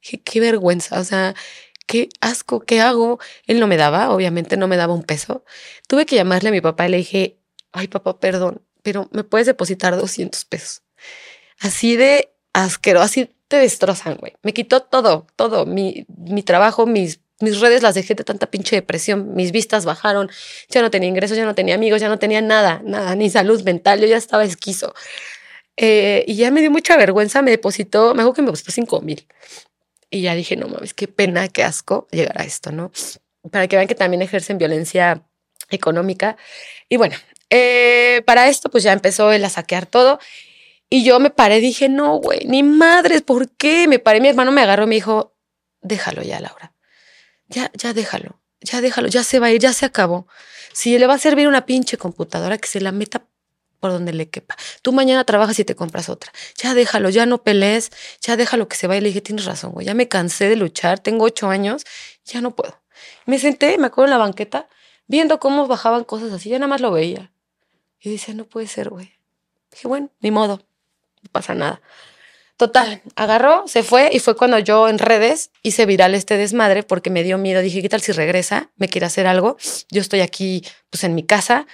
Dije, qué vergüenza, o sea, qué asco, ¿qué hago? Él no me daba, obviamente no me daba un peso. Tuve que llamarle a mi papá y le dije, ay papá, perdón, pero me puedes depositar 200 pesos. Así de asqueroso, así te destrozan, güey. Me quitó todo, todo, mi, mi trabajo, mis, mis redes las dejé de tanta pinche depresión, mis vistas bajaron, ya no tenía ingresos, ya no tenía amigos, ya no tenía nada, nada, ni salud mental, yo ya estaba esquizo. Eh, y ya me dio mucha vergüenza, me depositó, me hago que me depositó 5 mil. Y ya dije, no mames, qué pena, qué asco llegar a esto, ¿no? Para que vean que también ejercen violencia económica. Y bueno, eh, para esto pues ya empezó él a saquear todo. Y yo me paré, dije, no, güey, ni madres, ¿por qué? Me paré, mi hermano me agarró y me dijo, déjalo ya, Laura. Ya, ya déjalo, ya déjalo, ya se va a ir, ya se acabó. Si le va a servir una pinche computadora que se la meta por donde le quepa. Tú mañana trabajas y te compras otra. Ya déjalo, ya no pelees, ya déjalo que se vaya. Le dije, tienes razón, güey, ya me cansé de luchar, tengo ocho años, ya no puedo. Me senté, me acuerdo en la banqueta, viendo cómo bajaban cosas así, ya nada más lo veía. Y decía, no puede ser, güey. Dije, bueno, ni modo, no pasa nada. Total, agarró, se fue y fue cuando yo en redes hice viral este desmadre porque me dio miedo. Dije, ¿qué tal si regresa? Me quiere hacer algo. Yo estoy aquí, pues en mi casa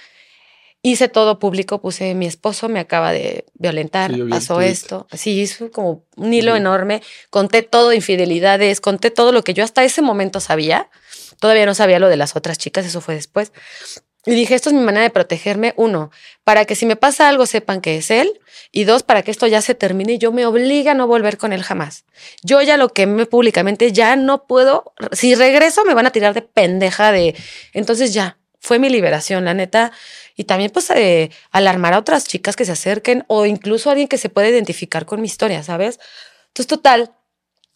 hice todo público, puse mi esposo me acaba de violentar, pasó esto. Así hizo como un hilo enorme. Conté todo, infidelidades, conté todo lo que yo hasta ese momento sabía. Todavía no sabía lo de las otras chicas, eso fue después. Y dije, esto es mi manera de protegerme. Uno, para que si me pasa algo sepan que es él. Y dos, para que esto ya se termine y yo me obliga a no volver con él jamás. Yo ya lo quemé públicamente, ya no puedo. Si regreso me van a tirar de pendeja de... Entonces ya, fue mi liberación, la neta. Y también pues eh, alarmar a otras chicas que se acerquen o incluso a alguien que se pueda identificar con mi historia, ¿sabes? Entonces, total,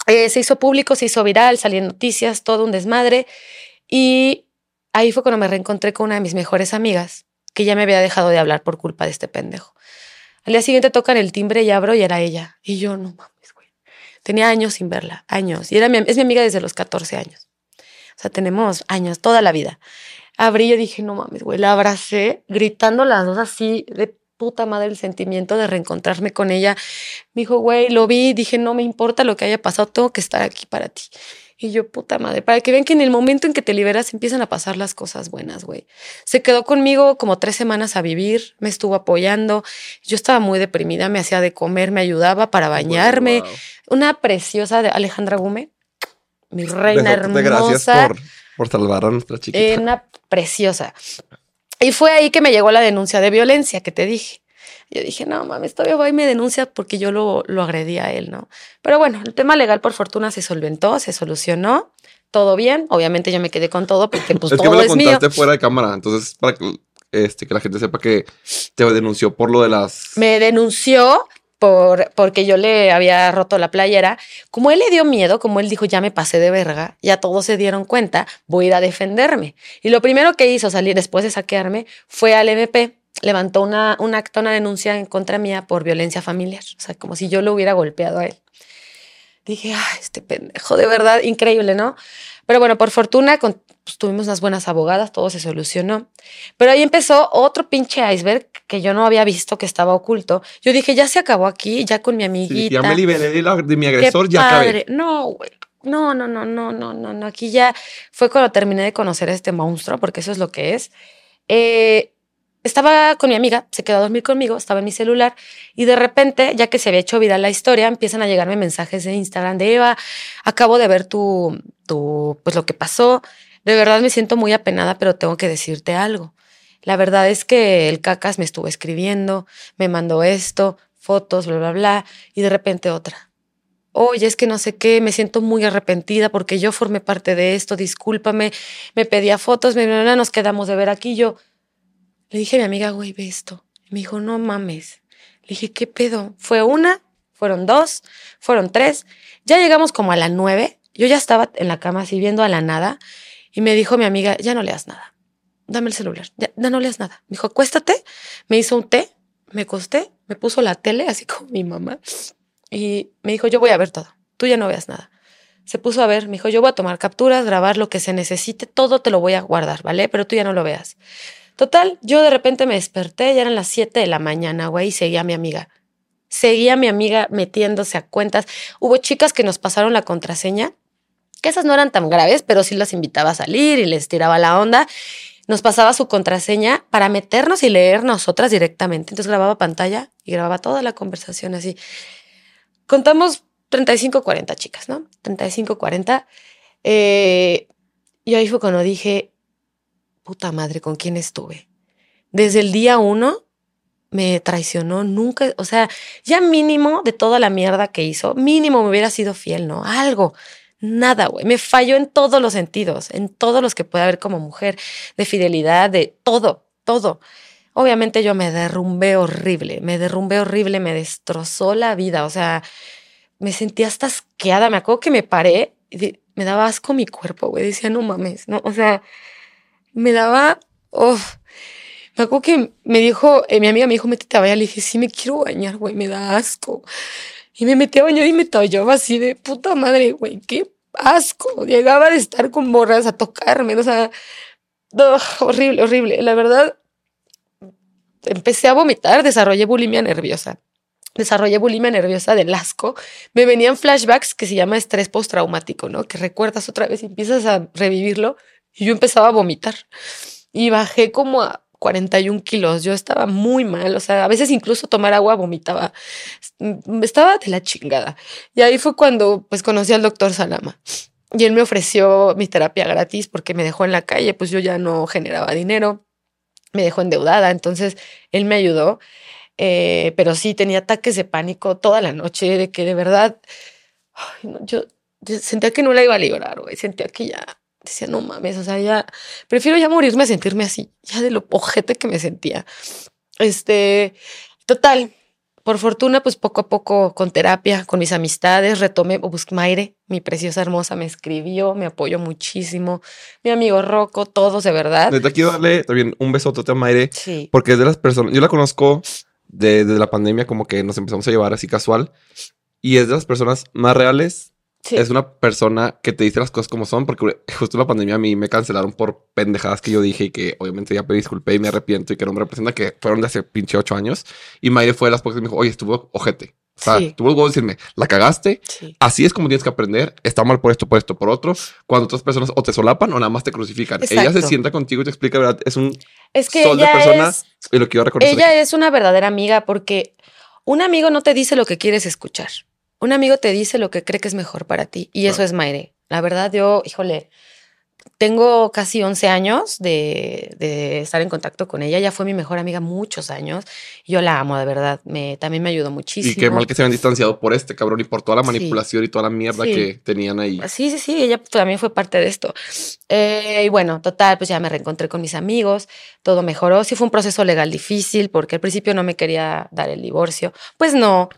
eh, se hizo público, se hizo viral, salían noticias, todo un desmadre. Y ahí fue cuando me reencontré con una de mis mejores amigas, que ya me había dejado de hablar por culpa de este pendejo. Al día siguiente tocan el timbre y abro y era ella. Y yo, no mames, güey. Tenía años sin verla, años. Y era mi, es mi amiga desde los 14 años. O sea, tenemos años, toda la vida. Abrí y dije, no mames, güey. La abracé, gritando las dos así de puta madre el sentimiento de reencontrarme con ella. Me dijo, güey, lo vi, dije, no me importa lo que haya pasado, tengo que estar aquí para ti. Y yo, puta madre, para que vean que en el momento en que te liberas empiezan a pasar las cosas buenas, güey. Se quedó conmigo como tres semanas a vivir, me estuvo apoyando. Yo estaba muy deprimida, me hacía de comer, me ayudaba para bañarme. Una preciosa de Alejandra Gume, mi reina hermosa. Gracias por, por salvar a nuestra chiquita. Eh, una preciosa. Y fue ahí que me llegó la denuncia de violencia que te dije. Yo dije, no mames, todavía va y me denuncia porque yo lo, lo agredí a él, ¿no? Pero bueno, el tema legal por fortuna se solventó, se solucionó, todo bien. Obviamente yo me quedé con todo porque pues es todo que me lo es mío. contaste fuera de cámara, entonces para que, este, que la gente sepa que te denunció por lo de las... Me denunció por, porque yo le había roto la playera. Como él le dio miedo, como él dijo, ya me pasé de verga, ya todos se dieron cuenta, voy a ir a defenderme. Y lo primero que hizo salir después de saquearme fue al MP levantó una, un acta, una denuncia en contra mía por violencia familiar. O sea, como si yo lo hubiera golpeado a él. Dije, ay, este pendejo, de verdad, increíble, ¿no? Pero bueno, por fortuna con, pues, tuvimos unas buenas abogadas, todo se solucionó. Pero ahí empezó otro pinche iceberg que yo no había visto que estaba oculto. Yo dije, ya se acabó aquí, ya con mi amiguita. Sí, ya me liberé de, la- de mi Qué agresor, ya padre. acabé. No, güey. No, no, no, no, no, no, no. Aquí ya fue cuando terminé de conocer a este monstruo, porque eso es lo que es. Eh, estaba con mi amiga, se quedó a dormir conmigo, estaba en mi celular y de repente, ya que se había hecho viral la historia, empiezan a llegarme mensajes de Instagram de Eva, acabo de ver tu, tu, pues lo que pasó. De verdad me siento muy apenada, pero tengo que decirte algo. La verdad es que el cacas me estuvo escribiendo, me mandó esto, fotos, bla, bla, bla, y de repente otra. Oye, es que no sé qué, me siento muy arrepentida porque yo formé parte de esto, discúlpame, me pedía fotos, me, nos quedamos de ver aquí, yo le dije a mi amiga, güey, ve esto. Me dijo, no mames. Le dije, ¿qué pedo? Fue una, fueron dos, fueron tres. Ya llegamos como a las nueve. Yo ya estaba en la cama así viendo a la nada. Y me dijo mi amiga, ya no leas nada. Dame el celular. Ya, ya no leas nada. Me dijo, acuéstate. Me hizo un té. Me acosté. Me puso la tele, así como mi mamá. Y me dijo, yo voy a ver todo. Tú ya no veas nada. Se puso a ver. Me dijo, yo voy a tomar capturas, grabar lo que se necesite. Todo te lo voy a guardar, ¿vale? Pero tú ya no lo veas. Total, yo de repente me desperté, ya eran las 7 de la mañana, güey, y seguía a mi amiga. Seguía a mi amiga metiéndose a cuentas. Hubo chicas que nos pasaron la contraseña, que esas no eran tan graves, pero sí las invitaba a salir y les tiraba la onda. Nos pasaba su contraseña para meternos y leer nosotras directamente. Entonces grababa pantalla y grababa toda la conversación así. Contamos 35, 40 chicas, ¿no? 35, 40. Eh, y ahí fue cuando dije, puta madre, ¿con quién estuve? Desde el día uno me traicionó, nunca, o sea, ya mínimo de toda la mierda que hizo, mínimo me hubiera sido fiel, ¿no? Algo, nada, güey, me falló en todos los sentidos, en todos los que puede haber como mujer, de fidelidad, de todo, todo. Obviamente yo me derrumbé horrible, me derrumbé horrible, me destrozó la vida, o sea, me sentía hasta asqueada, me acuerdo que me paré y me daba asco mi cuerpo, güey, decía, no mames, no, o sea, me daba, me acuerdo que me dijo, eh, mi amiga me dijo, métete a bañar, le dije, sí, me quiero bañar, güey, me da asco. Y me metí a bañar y me tallaba así de puta madre, güey, qué asco. Llegaba de estar con borras a tocarme, o sea, ugh, horrible, horrible. La verdad, empecé a vomitar, desarrollé bulimia nerviosa. Desarrollé bulimia nerviosa del asco. Me venían flashbacks que se llama estrés postraumático, ¿no? Que recuerdas otra vez y empiezas a revivirlo. Y yo empezaba a vomitar. Y bajé como a 41 kilos. Yo estaba muy mal. O sea, a veces incluso tomar agua vomitaba. Mm, Estaba de la chingada. Y ahí fue cuando pues conocí al doctor Salama. Y él me ofreció mi terapia gratis porque me dejó en la calle, pues yo ya no generaba dinero. me dejó endeudada, entonces él me ayudó, eh, pero sí tenía ataques de pánico toda la noche, de que de verdad, yo, sentía que no la iba a librar, güey, sentía que ya, decía, no mames, o sea, ya, prefiero ya morirme a sentirme así, ya de lo ojete que me sentía. Este, total, por fortuna, pues poco a poco con terapia, con mis amistades, retomé, busqué Maire, mi preciosa hermosa, me escribió, me apoyó muchísimo. Mi amigo Rocco, todos de verdad. Te quiero darle también un besote a Maire. Sí. Porque es de las personas, yo la conozco desde la pandemia, como que nos empezamos a llevar así casual. Y es de las personas más reales es una persona que te dice las cosas como son, porque justo en la pandemia a mí me cancelaron por pendejadas que yo dije y que obviamente ya pedí disculpé y me arrepiento y que no me representa, que fueron de hace pinche ocho años. Y Mayre fue de las pocas que me dijo, oye, estuvo ojete. O sea, tuvo el decirme, la cagaste, así es como tienes que aprender, está mal por esto, por esto, por otro. Cuando otras personas o te solapan o nada más te crucifican. Ella se sienta contigo y te explica, ¿verdad? Es un es que sol de persona y lo quiero reconocer. Ella es una verdadera amiga porque un amigo no te dice lo que quieres escuchar un amigo te dice lo que cree que es mejor para ti y eso es Maire. La verdad, yo, híjole, tengo casi 11 años de, estar en contacto con ella. Ella fue mi mejor amiga muchos años. Yo la amo, de verdad. Me, también me ayudó muchísimo. Y qué mal que se habían distanciado por este cabrón y por toda la manipulación y toda la mierda que tenían ahí. Sí, sí, sí. Ella también fue parte de esto. Eh, y bueno, total, pues ya me reencontré con mis amigos. Todo mejoró. Sí fue un proceso legal difícil porque al principio no me quería dar el divorcio. Pues no.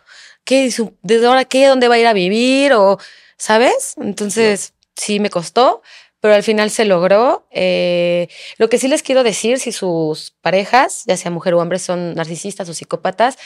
¿Qué? ¿Desde ahora qué? ¿Dónde va a ir a vivir? O, ¿sabes? Entonces, sí me costó, pero al final se logró. Eh, lo que sí les quiero decir, si sus parejas, ya sea mujer o hombre, son narcisistas o psicópatas,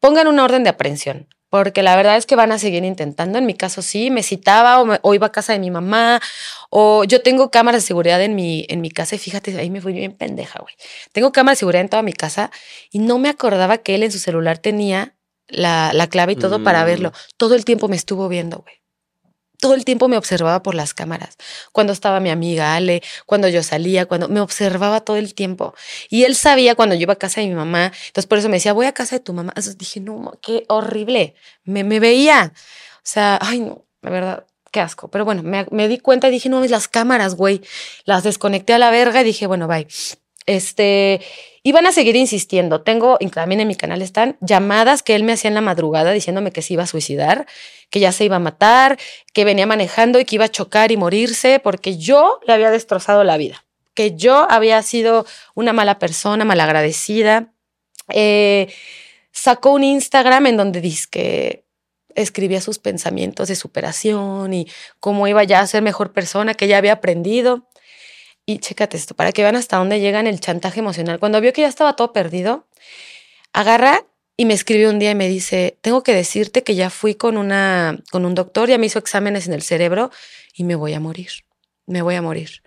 pongan una orden de aprehensión. Porque la verdad es que van a seguir intentando. En mi caso sí, me citaba o, iba a casa de mi mamá. O yo tengo cámaras de seguridad en mi, en mi casa y fíjate, ahí me fui bien pendeja, güey. Tengo cámaras de seguridad en toda mi casa y no me acordaba que él en su celular tenía la, la clave y todo para verlo. Mm. Todo el tiempo me estuvo viendo, güey. Todo el tiempo me observaba por las cámaras. Cuando estaba mi amiga Ale, cuando yo salía, cuando me observaba todo el tiempo. Y él sabía cuando yo iba a casa de mi mamá. Entonces por eso me decía, voy a casa de tu mamá. Entonces dije, no, qué horrible. Me, me veía. O sea, ay, no, la verdad, qué asco. Pero bueno, me, me di cuenta y dije, no, es las cámaras, güey. Las desconecté a la verga y dije, bueno, bye. Este, y van a seguir insistiendo. Tengo, también en mi canal están llamadas que él me hacía en la madrugada diciéndome que se iba a suicidar, que ya se iba a matar, que venía manejando y que iba a chocar y morirse porque yo le había destrozado la vida, que yo había sido una mala persona, malagradecida. Eh, sacó un Instagram en donde dice que escribía sus pensamientos de superación y cómo iba ya a ser mejor persona, que ya había aprendido. Y chécate esto, para que vean hasta dónde llegan el chantaje emocional. Cuando vio que ya estaba todo perdido, agarra y me escribió un día y me dice, tengo que decirte que ya fui con, una, con un doctor, ya me hizo exámenes en el cerebro y me voy a morir, me voy a morir.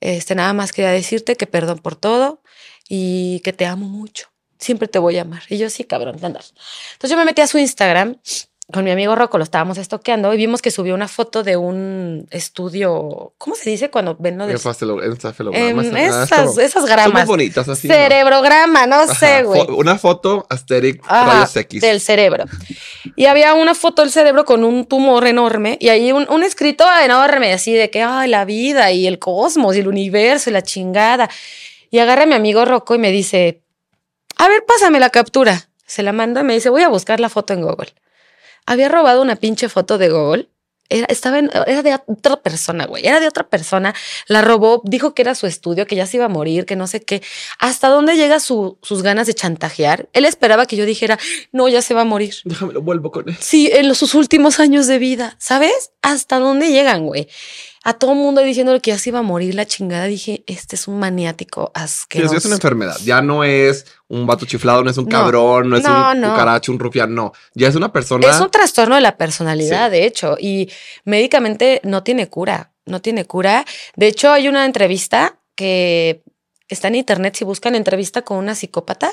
Este, nada más quería decirte que perdón por todo y que te amo mucho. Siempre te voy a amar. Y yo sí, cabrón, Entonces yo me metí a su Instagram con mi amigo Rocco lo estábamos estoqueando y vimos que subió una foto de un estudio, ¿cómo se dice cuando ven lo de esas, esas gramas. Son bonitas así. Cerebrograma, no, sé, güey. Una foto asteric X. Del cerebro. Y había una foto del cerebro con un tumor enorme y ahí un, un escrito enorme así de que, ay, la vida y el cosmos y el universo y la chingada. Y agarra a mi amigo Rocco y me dice, a ver, pásame la captura. Se la manda y me dice, voy a buscar la foto en Google había robado una pinche foto de Google. Era, estaba era de otra persona, güey. Era de otra persona. La robó, dijo que era su estudio, que ya se iba a morir, que no sé qué. ¿Hasta dónde llega su, sus ganas de chantajear? Él esperaba que yo dijera, no, ya se va a morir. Déjame lo vuelvo con él. Sí, en sus últimos años de vida. ¿Sabes? ¿Hasta dónde llegan, güey? A todo el mundo diciendo que ya se iba a morir la chingada, dije, este es un maniático asqueroso. es una enfermedad, ya no es un vato chiflado, no es un cabrón, no es un cucaracho, un rufián, no, ya es una persona. Es un trastorno de la personalidad, de hecho, y médicamente no tiene cura, no tiene cura. De hecho, hay una entrevista que está en internet, si buscan entrevista con una psicópata,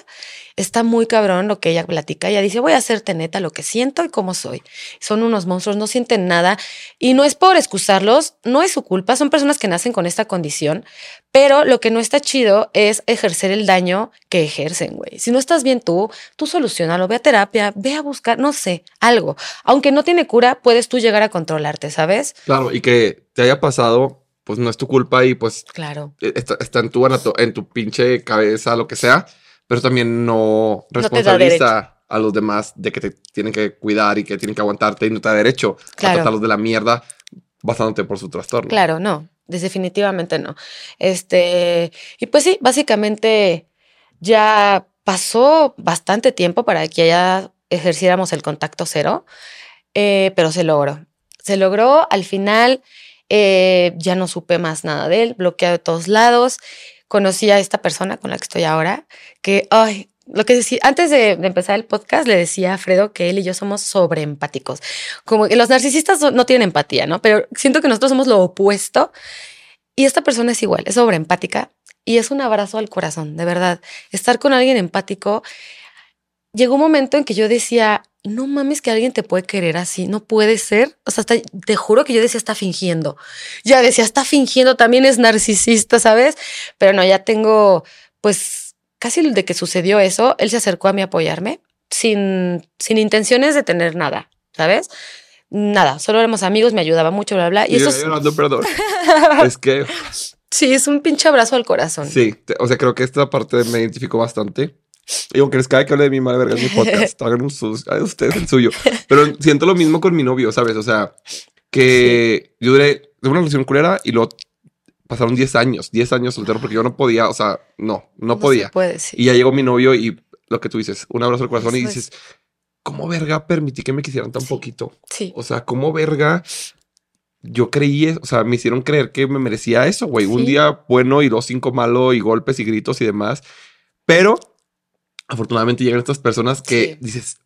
está muy cabrón lo que ella platica. Ella dice, voy a hacerte neta lo que siento y cómo soy. Son unos monstruos, no sienten nada. Y no es por excusarlos, no es su culpa, son personas que nacen con esta condición, pero lo que no está chido es ejercer el daño que ejercen, güey. Si no estás bien tú, tú solucionalo, ve a terapia, ve a buscar, no sé, algo. Aunque no tiene cura, puedes tú llegar a controlarte, ¿sabes? Claro, y que te haya pasado pues no es tu culpa y pues Claro. eh, está, está en, tu, en tu pinche cabeza, lo que sea, pero también no responsabiliza a los demás de que te tienen que cuidar y que tienen que aguantarte y no te da derecho a tratarlos de la mierda basándote por su trastorno. Claro, no, definitivamente no. Este, y pues sí, básicamente ya pasó bastante tiempo para que ya ejerciéramos el contacto cero, eh, pero se logró. Se logró, al final eh, ya no supe más nada de él, bloqueado de todos lados. Conocí a esta persona con la que estoy ahora, que, ay, lo que decía, antes de, empezar el podcast le decía a Fredo que él y yo somos sobreempáticos. Como que los narcisistas no- no tienen empatía, ¿no? Pero siento que nosotros somos lo opuesto. Y esta persona es igual, es sobreempática y es un abrazo al corazón, de verdad. Estar con alguien empático. Llegó un momento en que yo decía, no mames que alguien te puede querer así, no puede ser. O sea, te juro que yo decía, está fingiendo. Ya decía, está fingiendo, también es narcisista, ¿sabes? Pero no, ya tengo, pues, casi de que sucedió eso, él se acercó a mí a apoyarme sin, sin intenciones de tener nada, ¿sabes? Nada, solo éramos amigos, me ayudaba mucho, bla, bla. Y Y yo eso es- llorando, perdón. es que sí, es un pinche abrazo al corazón. sí, o sea, creo que esta parte me identificó bastante. Y aunque les cae que hable de mi madre verga en mi podcast, hagan un sus, ustedes el suyo. Pero siento lo mismo con mi novio, ¿sabes? O sea, que yo duré de una relación culera y luego pasaron 10 años, 10 años soltero porque yo no podía, o sea, no, no, se podía. puede, sí. Y ya llegó mi novio y lo que tú dices, un abrazo al corazón y Eso es. dices, ¿cómo verga permití que me quisieran tan poquito? Sí, O sea, ¿cómo verga? Yo creí, o sea, me hicieron creer que me merecía eso, güey. Un Sí. día bueno y los cinco malo y golpes y gritos y demás. Pero afortunadamente llegan estas personas que Sí. dices,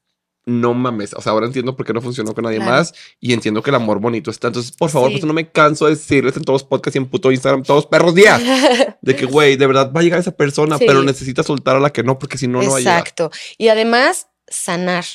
no mames. O sea, ahora entiendo por qué no funcionó con nadie Claro. más y entiendo que el amor bonito está. Entonces, por favor, Sí. pues no me canso de decirles en todos los podcasts y en puto Instagram, todos perros días, de que, güey, de verdad va a llegar esa persona, Sí. pero necesita soltar a la que no, porque si no, no va a llegar. Exacto. Y además, sanar.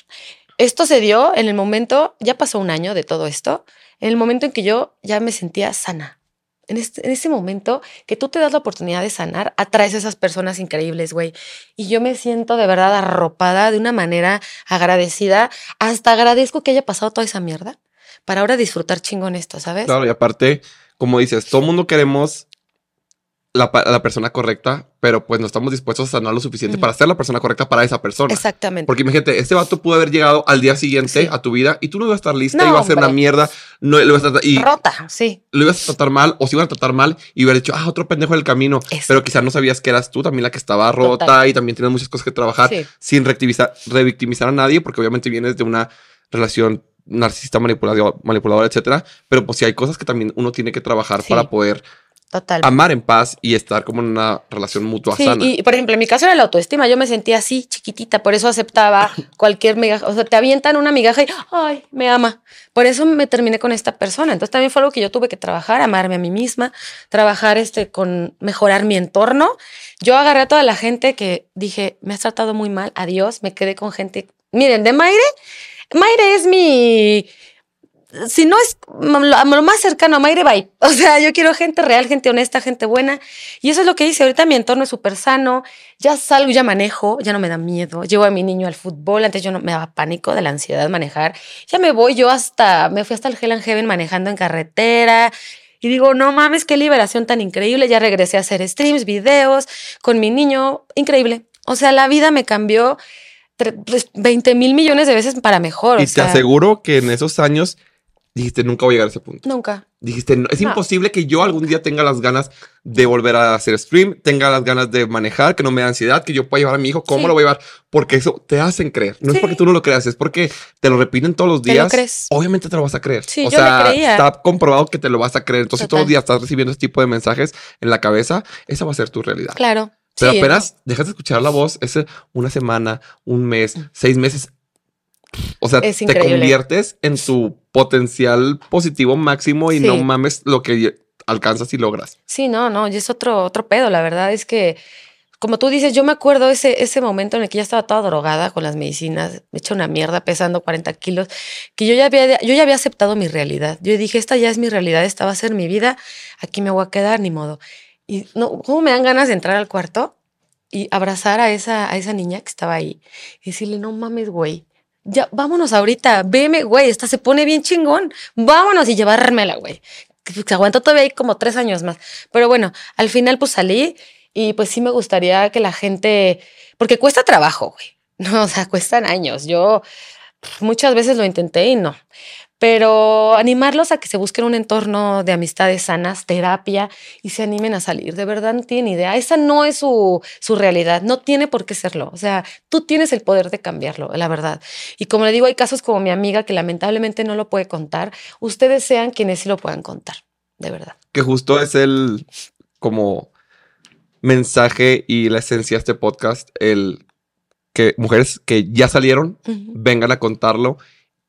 Esto se dio en el momento, ya pasó un año de todo esto, en el momento en que yo ya me sentía sana. En, este, momento que tú te das la oportunidad de sanar, atraes a esas personas increíbles, güey. Y yo me siento de verdad arropada de una manera agradecida. Hasta agradezco que haya pasado toda esa mierda para ahora disfrutar chingón esto, ¿sabes? Claro, y aparte, como dices, todo mundo queremos la, persona correcta, pero pues no estamos dispuestos a sanar lo suficiente para ser la persona correcta para esa persona. Exactamente. Porque imagínate, este vato pudo haber llegado al día siguiente Sí. a tu vida y tú no ibas a estar lista, No, iba a ser una mierda, no, lo ibas a tratar, y Rota, sí. lo ibas a tratar mal o se iban a tratar mal y hubiera dicho, ah, otro pendejo del camino. Pero quizás no sabías que eras tú también la que estaba rota Total. y también tienes muchas cosas que trabajar Sí. sin revictimizar, revictimizar a nadie, porque obviamente vienes de una relación narcisista, manipuladora, manipuladora, etcétera. Pero pues sí hay cosas que también uno tiene que trabajar para poder Total. amar en paz y estar como en una relación mutua Sí, sana. y por ejemplo, en mi caso era la autoestima. Yo me sentía así, chiquitita, por eso aceptaba cualquier migaja. O sea, te avientan una migaja y, ay, me ama. Por eso me terminé con esta persona. Entonces también fue algo que yo tuve que trabajar, amarme a mí misma, trabajar este con mejorar mi entorno. Yo agarré a toda la gente que dije, me has tratado muy mal, adiós, me quedé con gente. Miren, de Maire, Maire es mi si no es lo, más cercano a Mayre, bye. O sea, yo quiero gente real, gente honesta, gente buena. Y eso es lo que hice. Ahorita mi entorno es súper sano. Ya salgo, ya manejo, ya no me da miedo. Llevo a mi niño al fútbol. Antes yo no me daba pánico de la ansiedad manejar. Ya me voy yo hasta, me fui hasta el Hell and Heaven manejando en carretera. Y digo, no mames, qué liberación tan increíble. Ya regresé a hacer streams, videos con mi niño. Increíble. O sea, la vida me cambió 20 mil millones de veces para mejor. y o te sea, aseguro que en esos años dijiste, nunca voy a llegar a ese punto. Nunca. Dijiste, "No, es No. imposible que yo algún día tenga las ganas de volver a hacer stream, tenga las ganas de manejar, que no me da ansiedad, que yo pueda llevar a mi hijo. ¿Cómo Sí. lo voy a llevar? Porque eso te hacen creer. No es porque tú no lo creas, es porque te lo repiten todos los Te días. lo crees. Obviamente te lo vas a creer. Sí, o yo sea, creía. está comprobado que te lo vas a creer. Entonces, todos los Total. días estás recibiendo ese tipo de mensajes en la cabeza. Esa va a ser tu realidad. Claro. Pero Sí, apenas dejas de escuchar la voz, ese una semana, un mes, seis meses. O sea. Es te increíble. conviertes en tu potencial positivo máximo y Sí. no mames lo que alcanzas y logras. Sí, no, no, y es otro, otro pedo. La verdad es que, como tú dices, yo me acuerdo ese, ese momento en el que ya estaba toda drogada con las medicinas, hecha una mierda, pesando 40 kilos, que yo ya había, yo ya había aceptado mi realidad. Yo dije, esta ya es mi realidad, esta va a ser mi vida, aquí me voy a quedar, ni modo. Y no, ¿cómo me dan ganas de entrar al cuarto y abrazar a esa, a esa niña que estaba ahí y decirle, no mames, güey. Ya, vámonos ahorita, veme, güey, esta se pone bien chingón. Vámonos y llevármela, güey. se aguantó todavía ahí como tres años más. Pero bueno, al final pues salí y pues sí me gustaría que la gente, porque cuesta trabajo, güey. No, o sea, cuestan años. Yo muchas veces lo intenté y no pero animarlos a que se busquen un entorno de amistades sanas, terapia y se animen a salir. De verdad no tienen idea. Esa no es su, su realidad, no tiene por qué serlo. O sea, tú tienes el poder de cambiarlo, la verdad. Y como le digo, hay casos como mi amiga que lamentablemente no lo puede contar. Ustedes sean quienes sí lo puedan contar, de verdad. Que justo es el como mensaje y la esencia de este podcast, el que mujeres que ya salieron vengan a contarlo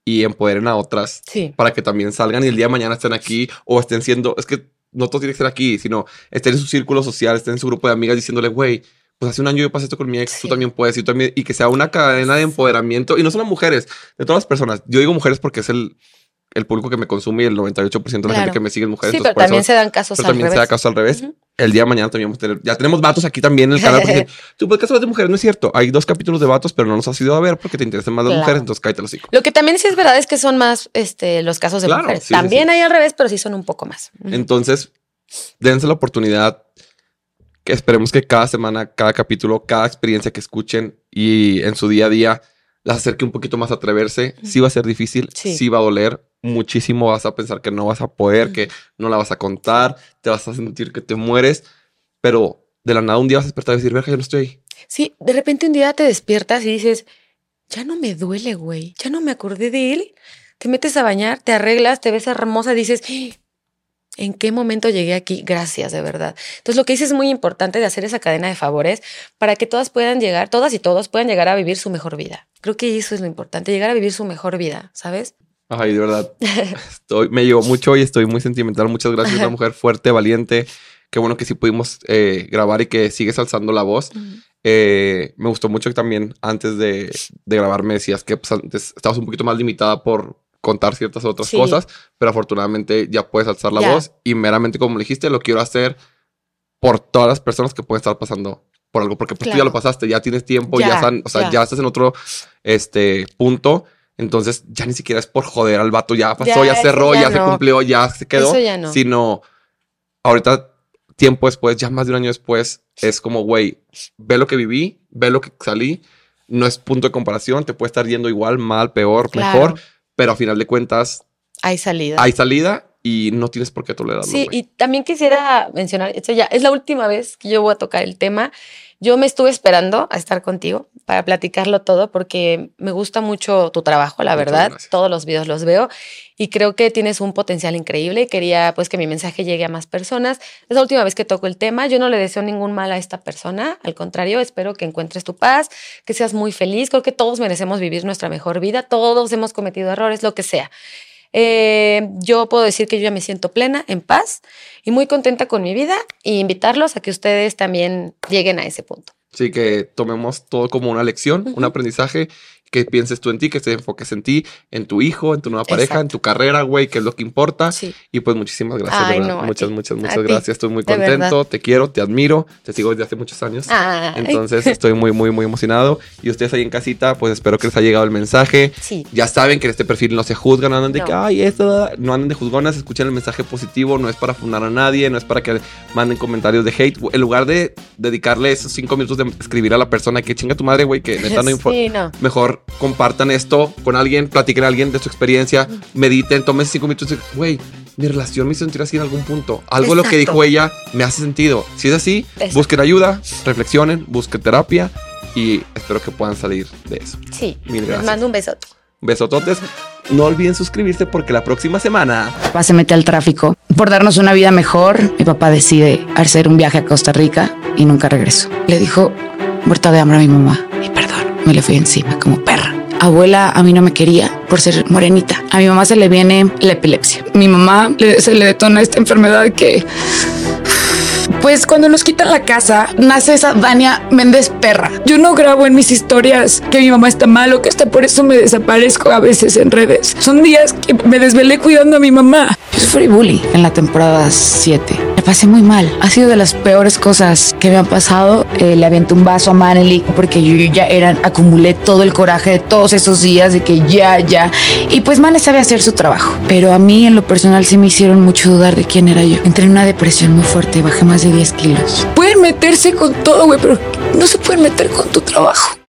y empoderen a otras para que también salgan y el día de mañana estén aquí o estén siendo, es que no todos tienen que estar aquí, sino estén en su círculo social, estén en su grupo de amigas diciéndole, güey, pues hace un año yo pasé esto con mi ex, tú también puedes, y, también, y que sea una cadena de empoderamiento, y no solo mujeres, de todas las personas. Yo digo mujeres porque es el, el público que me consume y el 98% de la gente que me sigue es mujeres. Sí, pero también se dan casos pero también se da casos al revés. El día de mañana también vamos a tener, ya tenemos vatos aquí también en el canal. Porque tu podcast de mujeres no es cierto. Hay dos capítulos de vatos, pero no nos has ido a ver porque te interesan más las mujeres, entonces cállate los hijos. Lo que también sí es verdad es que son más este, los casos de mujeres. también hay al revés, pero sí son un poco más. Entonces, dense la oportunidad que esperemos que cada semana, cada capítulo, cada experiencia que escuchen y en su día a día las acerque un poquito más a atreverse. Sí va a ser difícil, sí va a doler, muchísimo vas a pensar que no vas a poder, que no la vas a contar, te vas a sentir que te mueres, pero de la nada un día vas a despertar y decir, verga, yo no estoy ahí. Sí, de repente un día te despiertas y dices, ya no me duele, güey, ya no me acordé de él. Te metes a bañar, te arreglas, te ves hermosa y dices, ¿en qué momento llegué aquí? Gracias, de verdad. Entonces, lo que dices es muy importante de hacer esa cadena de favores para que todas puedan llegar, todas y todos puedan llegar a vivir su mejor vida. Creo que eso es lo importante, llegar a vivir su mejor vida, ¿sabes? Ay, de verdad. Estoy, me llegó mucho y estoy muy sentimental. Muchas gracias. Una mujer fuerte, valiente. Qué bueno que sí pudimos eh, grabar y que sigues alzando la voz. Eh, me gustó mucho que también antes de, grabar me decías que pues, antes estabas un poquito más limitada por contar ciertas otras cosas, pero afortunadamente ya puedes alzar la voz y meramente como dijiste, lo quiero hacer por todas las personas que pueden estar pasando por algo, porque pues tú ya lo pasaste, ya tienes tiempo, ya, están, o sea, ya. estás en otro este, punto entonces ya ni siquiera es por joder al vato, ya pasó, ya, cerró, ya, se cumplió, ya se quedó. Sino ahorita, tiempo después, ya más de un año después, es como, güey, ve lo que viví, ve lo que salí. No es punto de comparación, te puede estar yendo igual, mal, peor, mejor, pero a final de cuentas. Hay salida. Hay salida y no tienes por qué tolerarlo. Sí, y también quisiera mencionar, esto ya es la última vez que yo voy a tocar el tema. Yo me estuve esperando a estar contigo para platicarlo todo porque me gusta mucho tu trabajo, la verdad. Todos los videos los veo y creo que tienes un potencial increíble y quería pues que mi mensaje llegue a más personas. Es la última vez que toco el tema. Yo no le deseo ningún mal a esta persona. Al contrario, espero que encuentres tu paz, que seas muy feliz. Creo que todos merecemos vivir nuestra mejor vida. Todos hemos cometido errores, lo que sea. Eh, yo puedo decir que yo ya me siento plena, en paz y muy contenta con mi vida y invitarlos a que ustedes también lleguen a ese punto. Sí, que tomemos todo como una lección, un aprendizaje que pienses tú en ti, que te enfoques en ti, en tu hijo, en tu nueva pareja, en tu carrera, güey, que es lo que importa. Y pues muchísimas gracias, verdad. muchas, muchas, muchas gracias. Estoy muy contento, te quiero, te admiro, te sigo desde hace muchos años. Entonces estoy muy, muy, muy emocionado. Y ustedes ahí en casita, pues espero que les haya llegado el mensaje. Ya saben que en este perfil no se juzgan, no andan de que, ay, esto, no andan de juzgonas, escuchen el mensaje positivo, no es para fundar a nadie, no es para que manden comentarios de hate. En lugar de dedicarle esos cinco minutos de escribir a la persona que chinga tu madre, güey, que neta no importa. Mejor compartan esto con alguien, platiquen a alguien de su experiencia, mediten, tomen cinco minutos y güey, mi relación me hizo sentir así en algún punto. Algo lo que dijo ella me hace sentido. Si es así, busquen ayuda, reflexionen, busquen terapia y espero que puedan salir de eso. Sí. Mil Les mando un besote. Besototes. No olviden suscribirse porque la próxima semana. Papá se mete al tráfico. Por darnos una vida mejor, mi papá decide hacer un viaje a Costa Rica y nunca regresó. Le dijo, muerta de hambre a mi mamá. Me le fui encima como perra abuela a mí no me quería por ser morenita. A mi mamá se le viene la epilepsia. Mi mamá se le detona esta enfermedad que pues cuando nos quitan la casa, nace esa Dania Méndez perra. Yo no grabo en mis historias que mi mamá está mal o que está por eso me desaparezco a veces en redes. Son días que me desvelé cuidando a mi mamá. Yo sufrí bullying en la temporada 7 La pasé muy mal. Ha sido de las peores cosas que me han pasado. Eh, le aventé un vaso a Maneli porque yo ya eran, acumulé todo el coraje de todos esos días de que ya, ya. Y pues Mane sabe hacer su trabajo. Pero a mí en lo personal sí me hicieron mucho dudar de quién era yo. Entré en una depresión muy fuerte, bajé más de 10 kilos. Pueden meterse con todo, güey, pero no se pueden meter con tu trabajo.